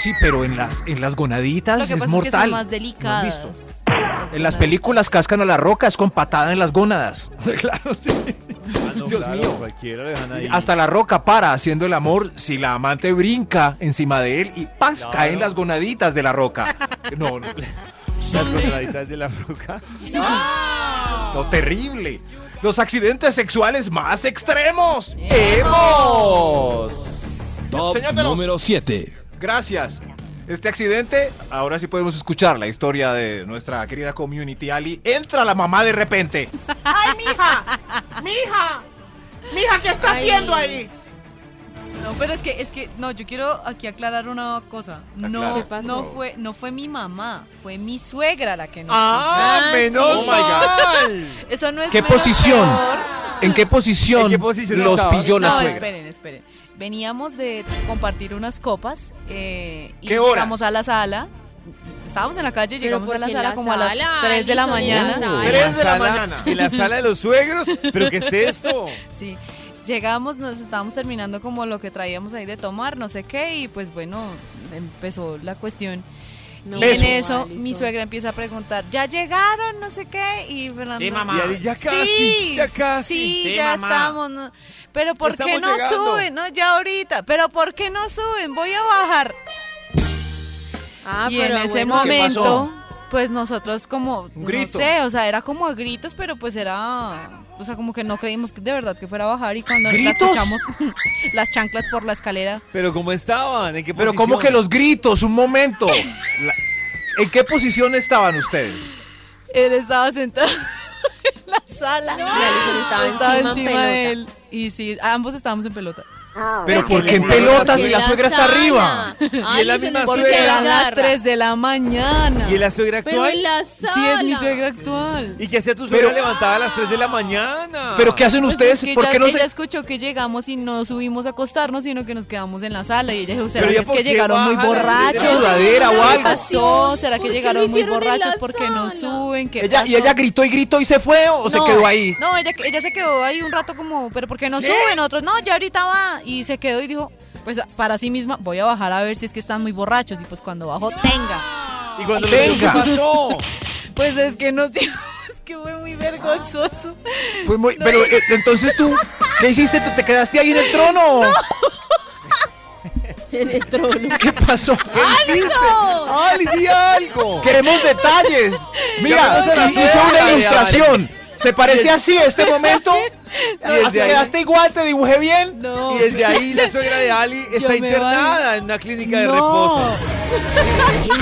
[SPEAKER 6] sí, pero en las en las gonaditas
[SPEAKER 5] Lo que
[SPEAKER 6] es
[SPEAKER 5] pasa es que
[SPEAKER 6] mortal.
[SPEAKER 5] son más
[SPEAKER 6] ¿No
[SPEAKER 5] delicadas.
[SPEAKER 6] han visto?
[SPEAKER 5] Las
[SPEAKER 6] En las películas cascan a las rocas con patada en las gónadas. claro, sí.
[SPEAKER 2] Ah, no,
[SPEAKER 6] Dios
[SPEAKER 2] claro,
[SPEAKER 6] mío.
[SPEAKER 2] Cualquiera lo dejan ahí.
[SPEAKER 6] Hasta la roca para haciendo el amor si la amante brinca encima de él y ¡paz!
[SPEAKER 2] Claro.
[SPEAKER 6] caen las gonaditas de la roca. No, no,
[SPEAKER 2] las congeladitas de la roca.
[SPEAKER 6] no, terrible. Los accidentes sexuales más extremos.
[SPEAKER 2] ¡Hemos!
[SPEAKER 7] Top
[SPEAKER 4] Señor de los-
[SPEAKER 7] número 7.
[SPEAKER 6] Gracias. Este accidente, ahora sí podemos escuchar la historia de nuestra querida community Ali. Entra la mamá de repente.
[SPEAKER 9] ¡Ay, mija! ¡Mija! ¡Mija, qué está
[SPEAKER 3] Ay.
[SPEAKER 9] haciendo ahí!
[SPEAKER 5] No, pero es que, es que, no, yo quiero aquí aclarar una cosa. No,
[SPEAKER 3] ¿Qué pasó?
[SPEAKER 5] no fue, no fue mi mamá, fue mi suegra la que nos
[SPEAKER 2] ¡Ah,
[SPEAKER 3] Ah,
[SPEAKER 2] menos
[SPEAKER 3] sí. Oh my
[SPEAKER 2] mal!
[SPEAKER 5] Eso no es
[SPEAKER 6] ¿Qué
[SPEAKER 5] menos
[SPEAKER 6] posición?
[SPEAKER 5] peor.
[SPEAKER 6] ¿En qué posición,
[SPEAKER 2] ¿En qué posición
[SPEAKER 6] los pilló la
[SPEAKER 5] no,
[SPEAKER 6] suegra?
[SPEAKER 5] esperen, esperen. Veníamos de compartir unas copas eh, y
[SPEAKER 4] ¿Qué horas?
[SPEAKER 5] llegamos a la sala. Estábamos en la calle, llegamos a
[SPEAKER 3] ¿por
[SPEAKER 5] la sala
[SPEAKER 3] la
[SPEAKER 5] como a las
[SPEAKER 3] sala?
[SPEAKER 5] 3 de la mañana.
[SPEAKER 2] la
[SPEAKER 4] de la
[SPEAKER 2] sala-
[SPEAKER 4] mañana.
[SPEAKER 2] En la sala de los suegros. ¿Pero qué es esto?
[SPEAKER 5] Sí. Llegamos, nos estábamos terminando como lo que traíamos ahí de tomar, no sé qué, y pues bueno, empezó la cuestión.
[SPEAKER 3] No,
[SPEAKER 5] y en
[SPEAKER 3] no,
[SPEAKER 5] eso
[SPEAKER 3] Alison.
[SPEAKER 5] mi suegra empieza a preguntar, ¿ya llegaron? No sé qué. Y Fernando.
[SPEAKER 9] Sí, mamá.
[SPEAKER 2] Y ya casi,
[SPEAKER 5] Sí,
[SPEAKER 2] ya casi.
[SPEAKER 5] Sí,
[SPEAKER 9] Sí,
[SPEAKER 5] ya
[SPEAKER 9] mamá.
[SPEAKER 5] estamos. no- Pero ¿por qué no
[SPEAKER 2] llegando.
[SPEAKER 5] suben? No, ya ahorita. Pero ¿por qué no suben? Voy a bajar.
[SPEAKER 3] Ah,
[SPEAKER 5] y en
[SPEAKER 3] pero
[SPEAKER 5] ese
[SPEAKER 3] bueno,
[SPEAKER 6] ¿Qué
[SPEAKER 5] momento, pues nosotros como, no
[SPEAKER 6] grito.
[SPEAKER 5] sé, o sea, era como a gritos, pero pues era, o sea, como que no creímos que de verdad que fuera a bajar y cuando la escuchamos las chanclas por la escalera,
[SPEAKER 2] ¿Pero cómo estaban? ¿En qué
[SPEAKER 6] Pero
[SPEAKER 2] posición?
[SPEAKER 6] ¿cómo que los gritos? Un momento. La- ¿En qué posición estaban ustedes?
[SPEAKER 5] él estaba sentado en la sala.
[SPEAKER 3] Y Alison estaba
[SPEAKER 5] Estaba
[SPEAKER 3] encima,
[SPEAKER 5] encima
[SPEAKER 3] en pelota.
[SPEAKER 5] de él. Y sí, ambos estábamos en pelota.
[SPEAKER 6] Pero
[SPEAKER 2] Es
[SPEAKER 6] ¿por
[SPEAKER 2] que
[SPEAKER 6] qué en pelotas
[SPEAKER 3] En
[SPEAKER 6] la suegra está arriba?
[SPEAKER 3] Ay,
[SPEAKER 2] es la
[SPEAKER 3] se
[SPEAKER 2] misma
[SPEAKER 5] Porque
[SPEAKER 2] suegra.
[SPEAKER 3] se
[SPEAKER 5] eran las
[SPEAKER 3] agarra.
[SPEAKER 5] 3 de la mañana.
[SPEAKER 2] ¿Y en la suegra
[SPEAKER 3] Pero
[SPEAKER 2] actual?
[SPEAKER 3] en la sala.
[SPEAKER 5] Sí, es mi suegra actual.
[SPEAKER 2] ¿Y qué hacía tu suegra
[SPEAKER 6] Pero-
[SPEAKER 2] levantada a las 3 de la mañana?
[SPEAKER 6] ¿Pero qué hacen
[SPEAKER 5] Pues
[SPEAKER 6] ustedes?
[SPEAKER 5] es que
[SPEAKER 6] ¿Por
[SPEAKER 5] ella,
[SPEAKER 6] qué no
[SPEAKER 5] ella
[SPEAKER 6] se...?
[SPEAKER 5] escuchó que llegamos y no subimos a acostarnos, sino que nos quedamos en la sala. Y ella dijo, ¿será
[SPEAKER 2] Pero
[SPEAKER 5] que es
[SPEAKER 2] ¿por
[SPEAKER 5] que
[SPEAKER 2] qué
[SPEAKER 5] llegaron muy
[SPEAKER 2] a
[SPEAKER 5] borrachos?
[SPEAKER 6] sudadera o
[SPEAKER 5] ¿Qué
[SPEAKER 6] algo?
[SPEAKER 5] pasó? ¿Será que
[SPEAKER 3] ¿Por qué
[SPEAKER 5] llegaron muy borrachos porque no suben? ¿Qué
[SPEAKER 6] Ella, ¿Y
[SPEAKER 5] pasó?
[SPEAKER 6] ella gritó y gritó y se fue o se
[SPEAKER 5] No,
[SPEAKER 6] quedó ahí?
[SPEAKER 5] No, ella, ella se quedó ahí un rato como, pero ¿por qué no suben? Otros, no, ya ahorita va. Y se quedó y dijo, pues para sí misma, voy a bajar a ver si es que están muy borrachos. Y pues cuando bajo, tenga.
[SPEAKER 2] ¿Y cuando
[SPEAKER 6] Venga.
[SPEAKER 2] qué pasó?
[SPEAKER 5] Pues es que nos dijo, es que fue muy vergonzoso.
[SPEAKER 6] Fue muy- Pero eh, entonces tú, ¿qué hiciste? ¿Tú te quedaste ahí en el trono?
[SPEAKER 3] En el trono.
[SPEAKER 6] ¿Qué pasó?
[SPEAKER 2] ¡Ali, di algo!
[SPEAKER 6] Queremos detalles. Mira, hizo una ilustración. ¿Se parece así este momento?
[SPEAKER 2] desde ahí-
[SPEAKER 6] ¿Quedaste igual? ¿Te dibujé bien?
[SPEAKER 5] No.
[SPEAKER 2] Y desde ahí la suegra de Ali está internada en una clínica de
[SPEAKER 5] No.
[SPEAKER 2] reposo.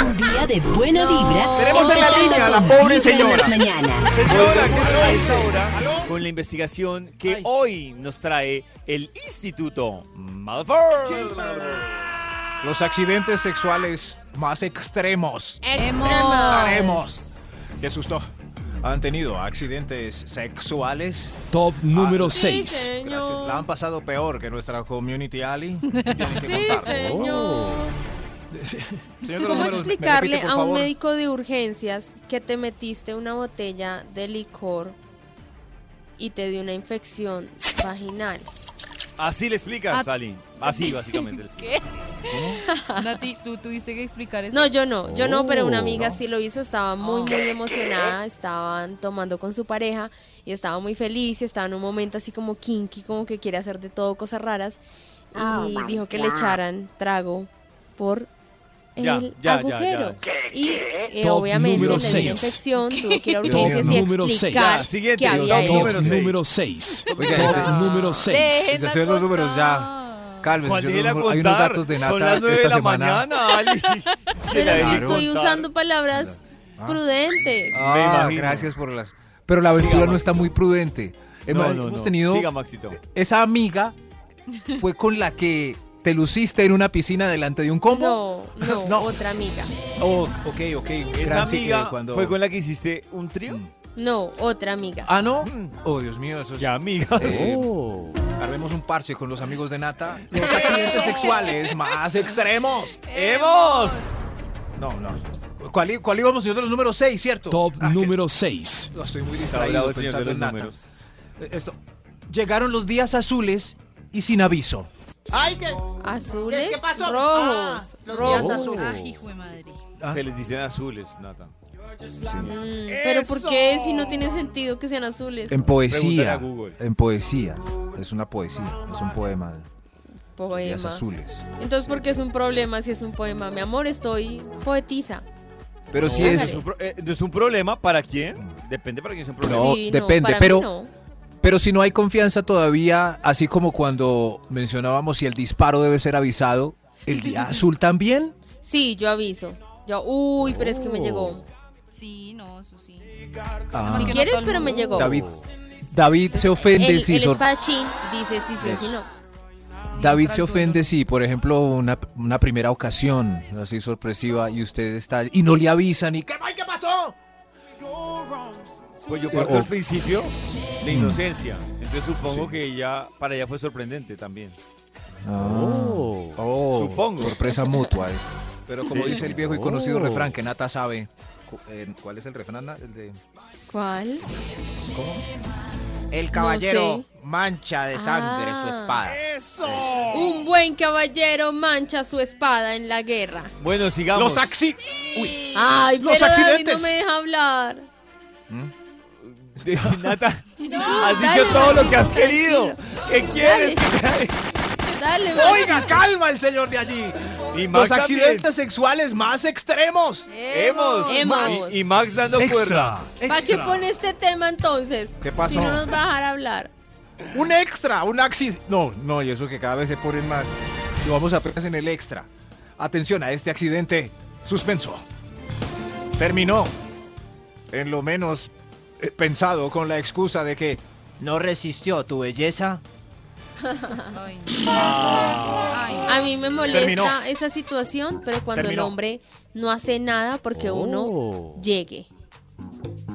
[SPEAKER 1] Un día de buena vibra.
[SPEAKER 4] Tenemos en la línea a la pobre señora.
[SPEAKER 2] Señora, ¿qué tal a esta hora? Con la investigación que hoy nos trae el Instituto Malfour.
[SPEAKER 6] Los accidentes sexuales más extremos.
[SPEAKER 3] Extremos.
[SPEAKER 6] Extremos. Qué susto. ¿Han tenido accidentes sexuales?
[SPEAKER 7] Top número
[SPEAKER 3] Sí,
[SPEAKER 7] 6.
[SPEAKER 6] Gracias. La han pasado peor que nuestra community Ali. Tienen que
[SPEAKER 3] Sí,
[SPEAKER 6] contar.
[SPEAKER 3] señor.
[SPEAKER 6] Sí. Señor
[SPEAKER 3] ¿Cómo
[SPEAKER 6] números, ¿me
[SPEAKER 3] explicarle
[SPEAKER 6] repite,
[SPEAKER 3] a un
[SPEAKER 6] favor?
[SPEAKER 3] médico de urgencias que te metiste una botella de licor y te dio una infección vaginal?
[SPEAKER 2] Así le explicas,
[SPEAKER 5] Ah.
[SPEAKER 2] Sally. Así, básicamente.
[SPEAKER 5] ¿Qué? Nati, tú tuviste que explicar eso.
[SPEAKER 3] No, yo no, yo no, pero una amiga
[SPEAKER 6] Oh.
[SPEAKER 3] sí lo hizo, estaba muy, muy emocionada, estaban tomando con su pareja y estaba muy feliz y estaba en un momento así como kinky, como que quiere hacer de todo cosas raras y dijo que le echaran trago por
[SPEAKER 2] Ya,
[SPEAKER 3] el
[SPEAKER 2] ya, ya,
[SPEAKER 3] agujero. Y eh, obviamente le dio infección, tuvo que ir a urgencias y
[SPEAKER 7] número seis.
[SPEAKER 3] explicar
[SPEAKER 2] Ya, siguiente,
[SPEAKER 3] qué había
[SPEAKER 2] top número
[SPEAKER 7] Top
[SPEAKER 2] seis.
[SPEAKER 7] número 6.
[SPEAKER 6] Oiga,
[SPEAKER 7] Top
[SPEAKER 6] este-
[SPEAKER 7] número 6.
[SPEAKER 5] Dejen
[SPEAKER 6] Señor de los números, ya. Cálmese, los números. Hay unos datos de
[SPEAKER 2] Son
[SPEAKER 6] Nata
[SPEAKER 2] las nueve
[SPEAKER 6] esta
[SPEAKER 2] de la
[SPEAKER 6] semana.
[SPEAKER 2] mañana, Ali.
[SPEAKER 3] Pero si estoy usando palabras
[SPEAKER 6] Ah.
[SPEAKER 3] prudentes.
[SPEAKER 6] Ah, gracias por las. Pero la aventura
[SPEAKER 2] Siga,
[SPEAKER 6] no está muy prudente. Hemos,
[SPEAKER 2] No, no,
[SPEAKER 6] hemos
[SPEAKER 2] no.
[SPEAKER 6] tenido
[SPEAKER 2] Siga, Maxito.
[SPEAKER 6] esa amiga fue con la que te luciste en una piscina delante de un combo.
[SPEAKER 3] No, no,
[SPEAKER 6] No.
[SPEAKER 3] otra amiga.
[SPEAKER 6] Oh, ok, ok.
[SPEAKER 2] Esa
[SPEAKER 6] Gran
[SPEAKER 2] amiga
[SPEAKER 6] cuando-
[SPEAKER 2] fue con la que hiciste un trío.
[SPEAKER 3] No, otra amiga.
[SPEAKER 6] Ah, no. Oh, Dios mío, eso es.
[SPEAKER 2] Ya, amiga.
[SPEAKER 6] Eh, Armemos un parche con los amigos de Nata. Los accidentes sexuales más extremos.
[SPEAKER 2] ¡Hemos!
[SPEAKER 6] No, no. ¿Cuál, cuál íbamos, señor de los números 6, cierto?
[SPEAKER 7] Top
[SPEAKER 6] Ah, que-
[SPEAKER 7] número 6.
[SPEAKER 6] No, estoy muy distraído
[SPEAKER 2] el señor
[SPEAKER 6] pensando
[SPEAKER 2] de
[SPEAKER 6] en
[SPEAKER 2] los
[SPEAKER 6] Nata.
[SPEAKER 2] números.
[SPEAKER 6] Eh, Esto. Llegaron los días azules y sin aviso.
[SPEAKER 9] Ay, que.
[SPEAKER 3] Azules,
[SPEAKER 9] ¿Qué pasó?
[SPEAKER 3] rojos,
[SPEAKER 9] Ah, los días
[SPEAKER 3] rojos.
[SPEAKER 9] azules.
[SPEAKER 5] Ay, hijo de madre.
[SPEAKER 6] Ah.
[SPEAKER 2] Se les dicen azules, Nata.
[SPEAKER 3] Mm, pero ¿por qué si no tiene sentido que sean azules?
[SPEAKER 6] En poesía. En poesía. Es una poesía, es un poema.
[SPEAKER 3] Poema.
[SPEAKER 6] Azules.
[SPEAKER 3] Entonces, ¿por qué es un problema si es un poema? Mi amor, estoy poetiza.
[SPEAKER 6] Pero si
[SPEAKER 2] No,
[SPEAKER 6] es.
[SPEAKER 2] no es un pro- eh, no es un problema para quién. Depende para quién es un problema.
[SPEAKER 6] No,
[SPEAKER 3] Sí,
[SPEAKER 6] depende, pero-
[SPEAKER 3] no.
[SPEAKER 6] Pero si no hay confianza todavía, así como cuando mencionábamos si el disparo debe ser avisado, ¿el día azul también?
[SPEAKER 3] Sí, yo aviso. Yo, uy, pero es que me
[SPEAKER 6] Oh.
[SPEAKER 3] llegó.
[SPEAKER 5] Sí, no, eso sí.
[SPEAKER 6] Ah.
[SPEAKER 3] Si quieres, pero me llegó.
[SPEAKER 6] David, David se ofende
[SPEAKER 3] El,
[SPEAKER 6] si
[SPEAKER 3] el espadachín dice sí, sí sí no.
[SPEAKER 5] Sí,
[SPEAKER 6] David se ofende si, por ejemplo, una, una primera ocasión así sorpresiva y usted está y no le avisan y
[SPEAKER 9] ¿Qué, ay, ¿Qué pasó?
[SPEAKER 2] Pues yo
[SPEAKER 6] Eh,
[SPEAKER 2] parto
[SPEAKER 6] o-
[SPEAKER 2] al principio de
[SPEAKER 6] Mm.
[SPEAKER 2] inocencia. Entonces supongo
[SPEAKER 6] Sí.
[SPEAKER 2] que ella, para ella fue sorprendente también.
[SPEAKER 6] Oh, oh,
[SPEAKER 2] Supongo.
[SPEAKER 6] sorpresa mutua es. Pero como
[SPEAKER 2] Sí.
[SPEAKER 6] dice el viejo y conocido
[SPEAKER 7] Oh.
[SPEAKER 6] refrán que Nata sabe, ¿cuál es el refrán? El de
[SPEAKER 3] ¿Cuál?
[SPEAKER 6] ¿cómo?
[SPEAKER 9] El
[SPEAKER 3] No
[SPEAKER 9] caballero
[SPEAKER 3] sé.
[SPEAKER 9] mancha de sangre
[SPEAKER 3] Ah.
[SPEAKER 9] su espada. ¡Eso!
[SPEAKER 3] Un buen caballero mancha su espada en la guerra.
[SPEAKER 2] Bueno, sigamos.
[SPEAKER 6] Los acci
[SPEAKER 3] Ay,
[SPEAKER 6] Los
[SPEAKER 3] pero David
[SPEAKER 6] accidentes.
[SPEAKER 3] no me deja hablar.
[SPEAKER 2] Nata, has
[SPEAKER 3] dale,
[SPEAKER 2] dicho todo lo que has querido. ¿Qué quieres?
[SPEAKER 3] Dale,
[SPEAKER 9] Oiga,
[SPEAKER 3] Maxito.
[SPEAKER 9] calma el señor de allí.
[SPEAKER 2] Y Max
[SPEAKER 9] Los
[SPEAKER 2] también.
[SPEAKER 9] accidentes sexuales más extremos.
[SPEAKER 2] Hemos.
[SPEAKER 3] Hemos.
[SPEAKER 2] Y, y Max dando cuerda.
[SPEAKER 3] ¿Para qué pone este tema entonces?
[SPEAKER 6] ¿Qué pasó?
[SPEAKER 3] Si no nos va a dejar hablar.
[SPEAKER 9] Un extra, un accidente.
[SPEAKER 6] No, no, y eso que cada vez se ponen más. Y vamos apenas en el extra. Atención a este accidente. Suspenso. Terminó. En lo menos eh, pensado con la excusa de que no resistió tu belleza.
[SPEAKER 5] Ay, no. Ay,
[SPEAKER 3] A mí me molesta
[SPEAKER 6] Terminó.
[SPEAKER 3] esa situación, pero cuando
[SPEAKER 6] Terminó.
[SPEAKER 3] el hombre no hace nada porque
[SPEAKER 7] Oh.
[SPEAKER 3] uno llegue.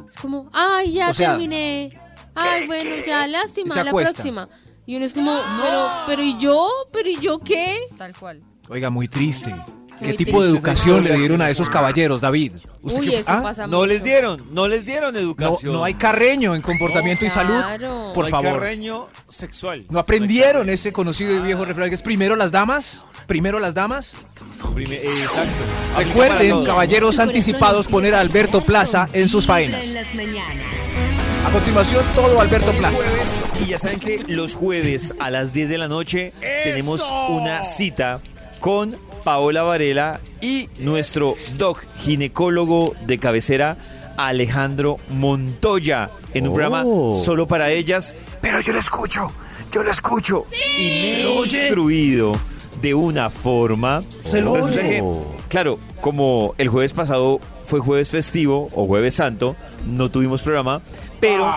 [SPEAKER 3] Es como, ay, ya
[SPEAKER 6] O sea,
[SPEAKER 3] terminé. Ay, bueno, ya, lástima, la próxima. Y uno es como, pero, pero ¿y yo? ¿Pero y yo qué?
[SPEAKER 5] tal cual.
[SPEAKER 6] Oiga, muy triste. ¿Qué
[SPEAKER 3] Muy
[SPEAKER 6] tipo de educación le dieron a esos caballeros, David? ¿Usted
[SPEAKER 3] Uy,
[SPEAKER 6] qué-
[SPEAKER 3] eso
[SPEAKER 6] ah?
[SPEAKER 3] pasa
[SPEAKER 2] No
[SPEAKER 3] mucho.
[SPEAKER 2] les dieron, no les dieron
[SPEAKER 6] No,
[SPEAKER 2] educación.
[SPEAKER 6] no hay carreño en comportamiento y salud.
[SPEAKER 3] Claro.
[SPEAKER 6] Por
[SPEAKER 2] No hay
[SPEAKER 6] favor.
[SPEAKER 2] carreño sexual.
[SPEAKER 6] ¿No aprendieron ese conocido y viejo refrán que es primero las damas? ¿Primero las damas?
[SPEAKER 2] Prime- eh, exacto. Aplica para
[SPEAKER 6] Recuerden,
[SPEAKER 2] todos.
[SPEAKER 6] caballeros anticipados, poner a Alberto Plaza en sus faenas.
[SPEAKER 1] en las mañanas.
[SPEAKER 6] A continuación, todo Alberto
[SPEAKER 2] Hoy es
[SPEAKER 6] Plaza.
[SPEAKER 2] jueves y ya saben que los jueves a las 10 de la noche tenemos una cita con Paola Varela y nuestro doc ginecólogo de cabecera Alejandro Montoya en un
[SPEAKER 7] Oh.
[SPEAKER 2] programa solo para ellas. Pero yo lo escucho, yo lo escucho. Y me he instruido de una forma. Resulta que, claro, como el jueves pasado fue jueves festivo o jueves santo, no tuvimos programa, pero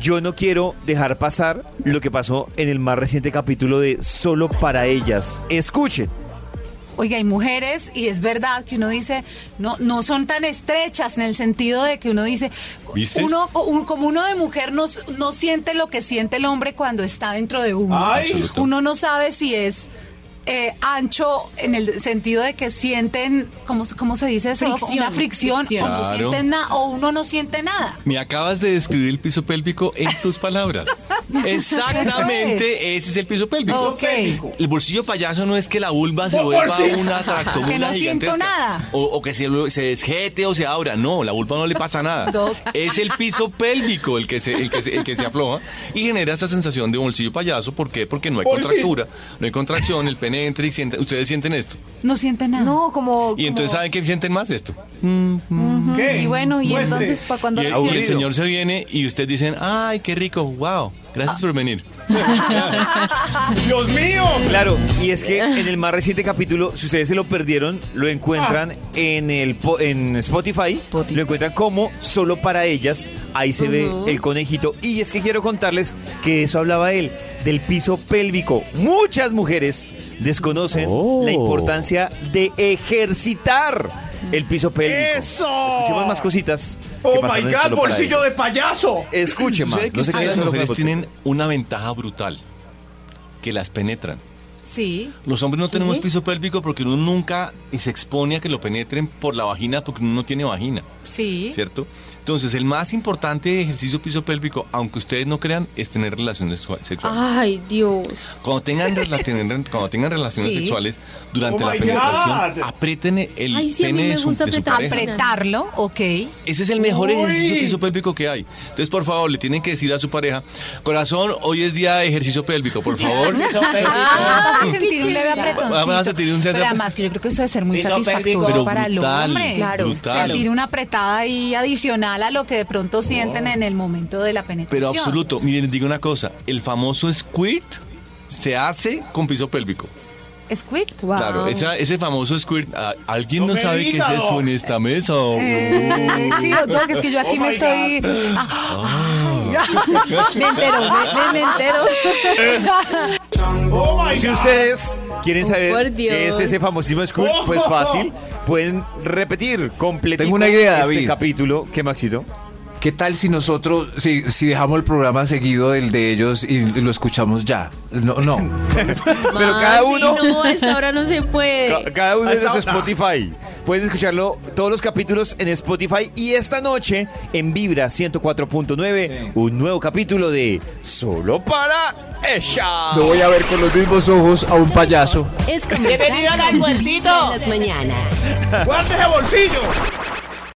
[SPEAKER 2] yo no quiero dejar pasar lo que pasó en el más reciente capítulo de Solo para ellas. Escuchen.
[SPEAKER 10] Oiga, hay mujeres, y es verdad que uno dice, no, no son tan estrechas en el sentido de que uno dice,
[SPEAKER 11] ¿Vistes?
[SPEAKER 10] uno, un- como uno de mujer no, no siente lo que siente el hombre cuando está dentro de uno.
[SPEAKER 11] Ay.
[SPEAKER 10] Uno no sabe si es eh, ancho en el sentido de que sienten, ¿cómo, cómo se dice eso?
[SPEAKER 12] Fricción,
[SPEAKER 10] Una fricción,
[SPEAKER 12] fricción.
[SPEAKER 10] O, no
[SPEAKER 11] Claro.
[SPEAKER 10] sienten na- o uno no siente nada.
[SPEAKER 11] Me acabas de describir el piso pélvico en tus palabras. Exactamente, ese es el piso pélvico.
[SPEAKER 10] Ok.
[SPEAKER 11] El bolsillo payaso no es que la vulva se vuelva una tractomula
[SPEAKER 10] Que no siento nada.
[SPEAKER 11] O, o que se, se desjete o se abra. No, la vulva no le pasa nada.
[SPEAKER 10] Doc.
[SPEAKER 11] Es el piso pélvico el que, se, el, que se, el que se afloja y genera esa sensación de bolsillo payaso. ¿Por qué? Porque no hay contractura, no hay contracción, el pene entra y siente, ustedes sienten esto.
[SPEAKER 10] No sienten nada. No, como...
[SPEAKER 11] Y entonces, ¿saben qué sienten más esto?
[SPEAKER 10] Y bueno, y
[SPEAKER 11] Muestre.
[SPEAKER 10] entonces, ¿para cuando
[SPEAKER 11] Y el, y el señor se viene y ustedes dicen, ay, qué rico, wow, gracias por venir.
[SPEAKER 2] ¡Dios mío! Claro, y es que en el más reciente capítulo, si ustedes se lo perdieron, lo encuentran en el po- en Spotify, lo encuentran como solo para ellas. Ahí se
[SPEAKER 13] Ujú.
[SPEAKER 2] ve el conejito. Y es que quiero contarles que de eso hablaba él, del piso pélvico. Muchas mujeres desconocen la importancia de ejercitar el piso pélvico.
[SPEAKER 9] ¡Eso!
[SPEAKER 2] Escuchemos más cositas. que
[SPEAKER 9] ¡Oh,
[SPEAKER 2] pasaron
[SPEAKER 9] my God,
[SPEAKER 2] Solo para
[SPEAKER 9] bolsillo de payaso!
[SPEAKER 2] Escuche más.
[SPEAKER 11] Sucede que
[SPEAKER 2] No se
[SPEAKER 11] ustedes,
[SPEAKER 2] queden
[SPEAKER 11] las
[SPEAKER 2] solo con
[SPEAKER 11] mujeres
[SPEAKER 2] el
[SPEAKER 11] tienen una ventaja brutal, que las penetran.
[SPEAKER 10] Sí.
[SPEAKER 11] Los hombres no
[SPEAKER 10] ¿Sí?
[SPEAKER 11] tenemos piso pélvico porque uno nunca se expone a que lo penetren por la vagina porque uno no tiene vagina,
[SPEAKER 10] Sí.
[SPEAKER 11] ¿cierto? Entonces, el más importante ejercicio piso pélvico, aunque ustedes no crean, es tener relaciones sexua- sexuales.
[SPEAKER 3] Ay, Dios.
[SPEAKER 11] Cuando tengan, cuando tengan relaciones
[SPEAKER 10] Sí.
[SPEAKER 11] sexuales durante
[SPEAKER 10] Oh
[SPEAKER 11] la penetración,
[SPEAKER 10] God.
[SPEAKER 11] aprieten el
[SPEAKER 10] Ay, sí, a mí
[SPEAKER 11] pene
[SPEAKER 10] me
[SPEAKER 11] de su,
[SPEAKER 10] gusta
[SPEAKER 11] de su
[SPEAKER 10] apretar.
[SPEAKER 11] pareja.
[SPEAKER 10] Apretarlo, ok.
[SPEAKER 11] Ese es el mejor
[SPEAKER 10] Uy.
[SPEAKER 11] ejercicio piso pélvico que hay. Entonces, por favor, le tienen que decir a su pareja, corazón, hoy es día de ejercicio pélvico, por favor.
[SPEAKER 10] Ah, vas a sentir un leve apretoncito.
[SPEAKER 11] Vamos a sentir un
[SPEAKER 10] Pero además que yo creo que eso debe ser muy
[SPEAKER 11] Piso
[SPEAKER 10] satisfactorio
[SPEAKER 11] pélvico.
[SPEAKER 10] para el hombre.
[SPEAKER 11] Claro.
[SPEAKER 10] Sentir una apretada ahí adicional a lo que de pronto sienten en el momento de la penetración.
[SPEAKER 11] Pero absoluto, miren, les digo una cosa, el famoso squirt se hace con piso pélvico.
[SPEAKER 10] ¿Squirt?
[SPEAKER 11] Claro, esa- ese famoso squirt, ¿a- ¿alguien no, sabe qué es eso en esta mesa?
[SPEAKER 10] Eh, sí, doctor, que es que yo aquí
[SPEAKER 11] Oh
[SPEAKER 10] me estoy... Ah, me entero, me, entero.
[SPEAKER 2] si ustedes quieren saber
[SPEAKER 10] por
[SPEAKER 2] qué es ese famosísimo squirt, pues fácil, pueden repetir
[SPEAKER 6] idea,
[SPEAKER 2] este
[SPEAKER 6] David.
[SPEAKER 2] capítulo. ¿Qué, Maxito?
[SPEAKER 6] ¿Qué tal si nosotros, si, si dejamos el programa seguido del de ellos y lo escuchamos ya? No, no.
[SPEAKER 2] Pero cada uno...
[SPEAKER 3] No, a esta hora no se puede.
[SPEAKER 2] Ca- Cada uno desde
[SPEAKER 3] esta
[SPEAKER 2] su. Spotify. Pueden escucharlo todos los capítulos en Spotify y esta noche en Vibra 104.9 un nuevo capítulo de Solo para ella.
[SPEAKER 6] Me voy a ver con los mismos ojos a un payaso.
[SPEAKER 1] Es
[SPEAKER 9] Bienvenido al almuercito.
[SPEAKER 1] En las mañanas.
[SPEAKER 9] ¡Guarde ese bolsillo!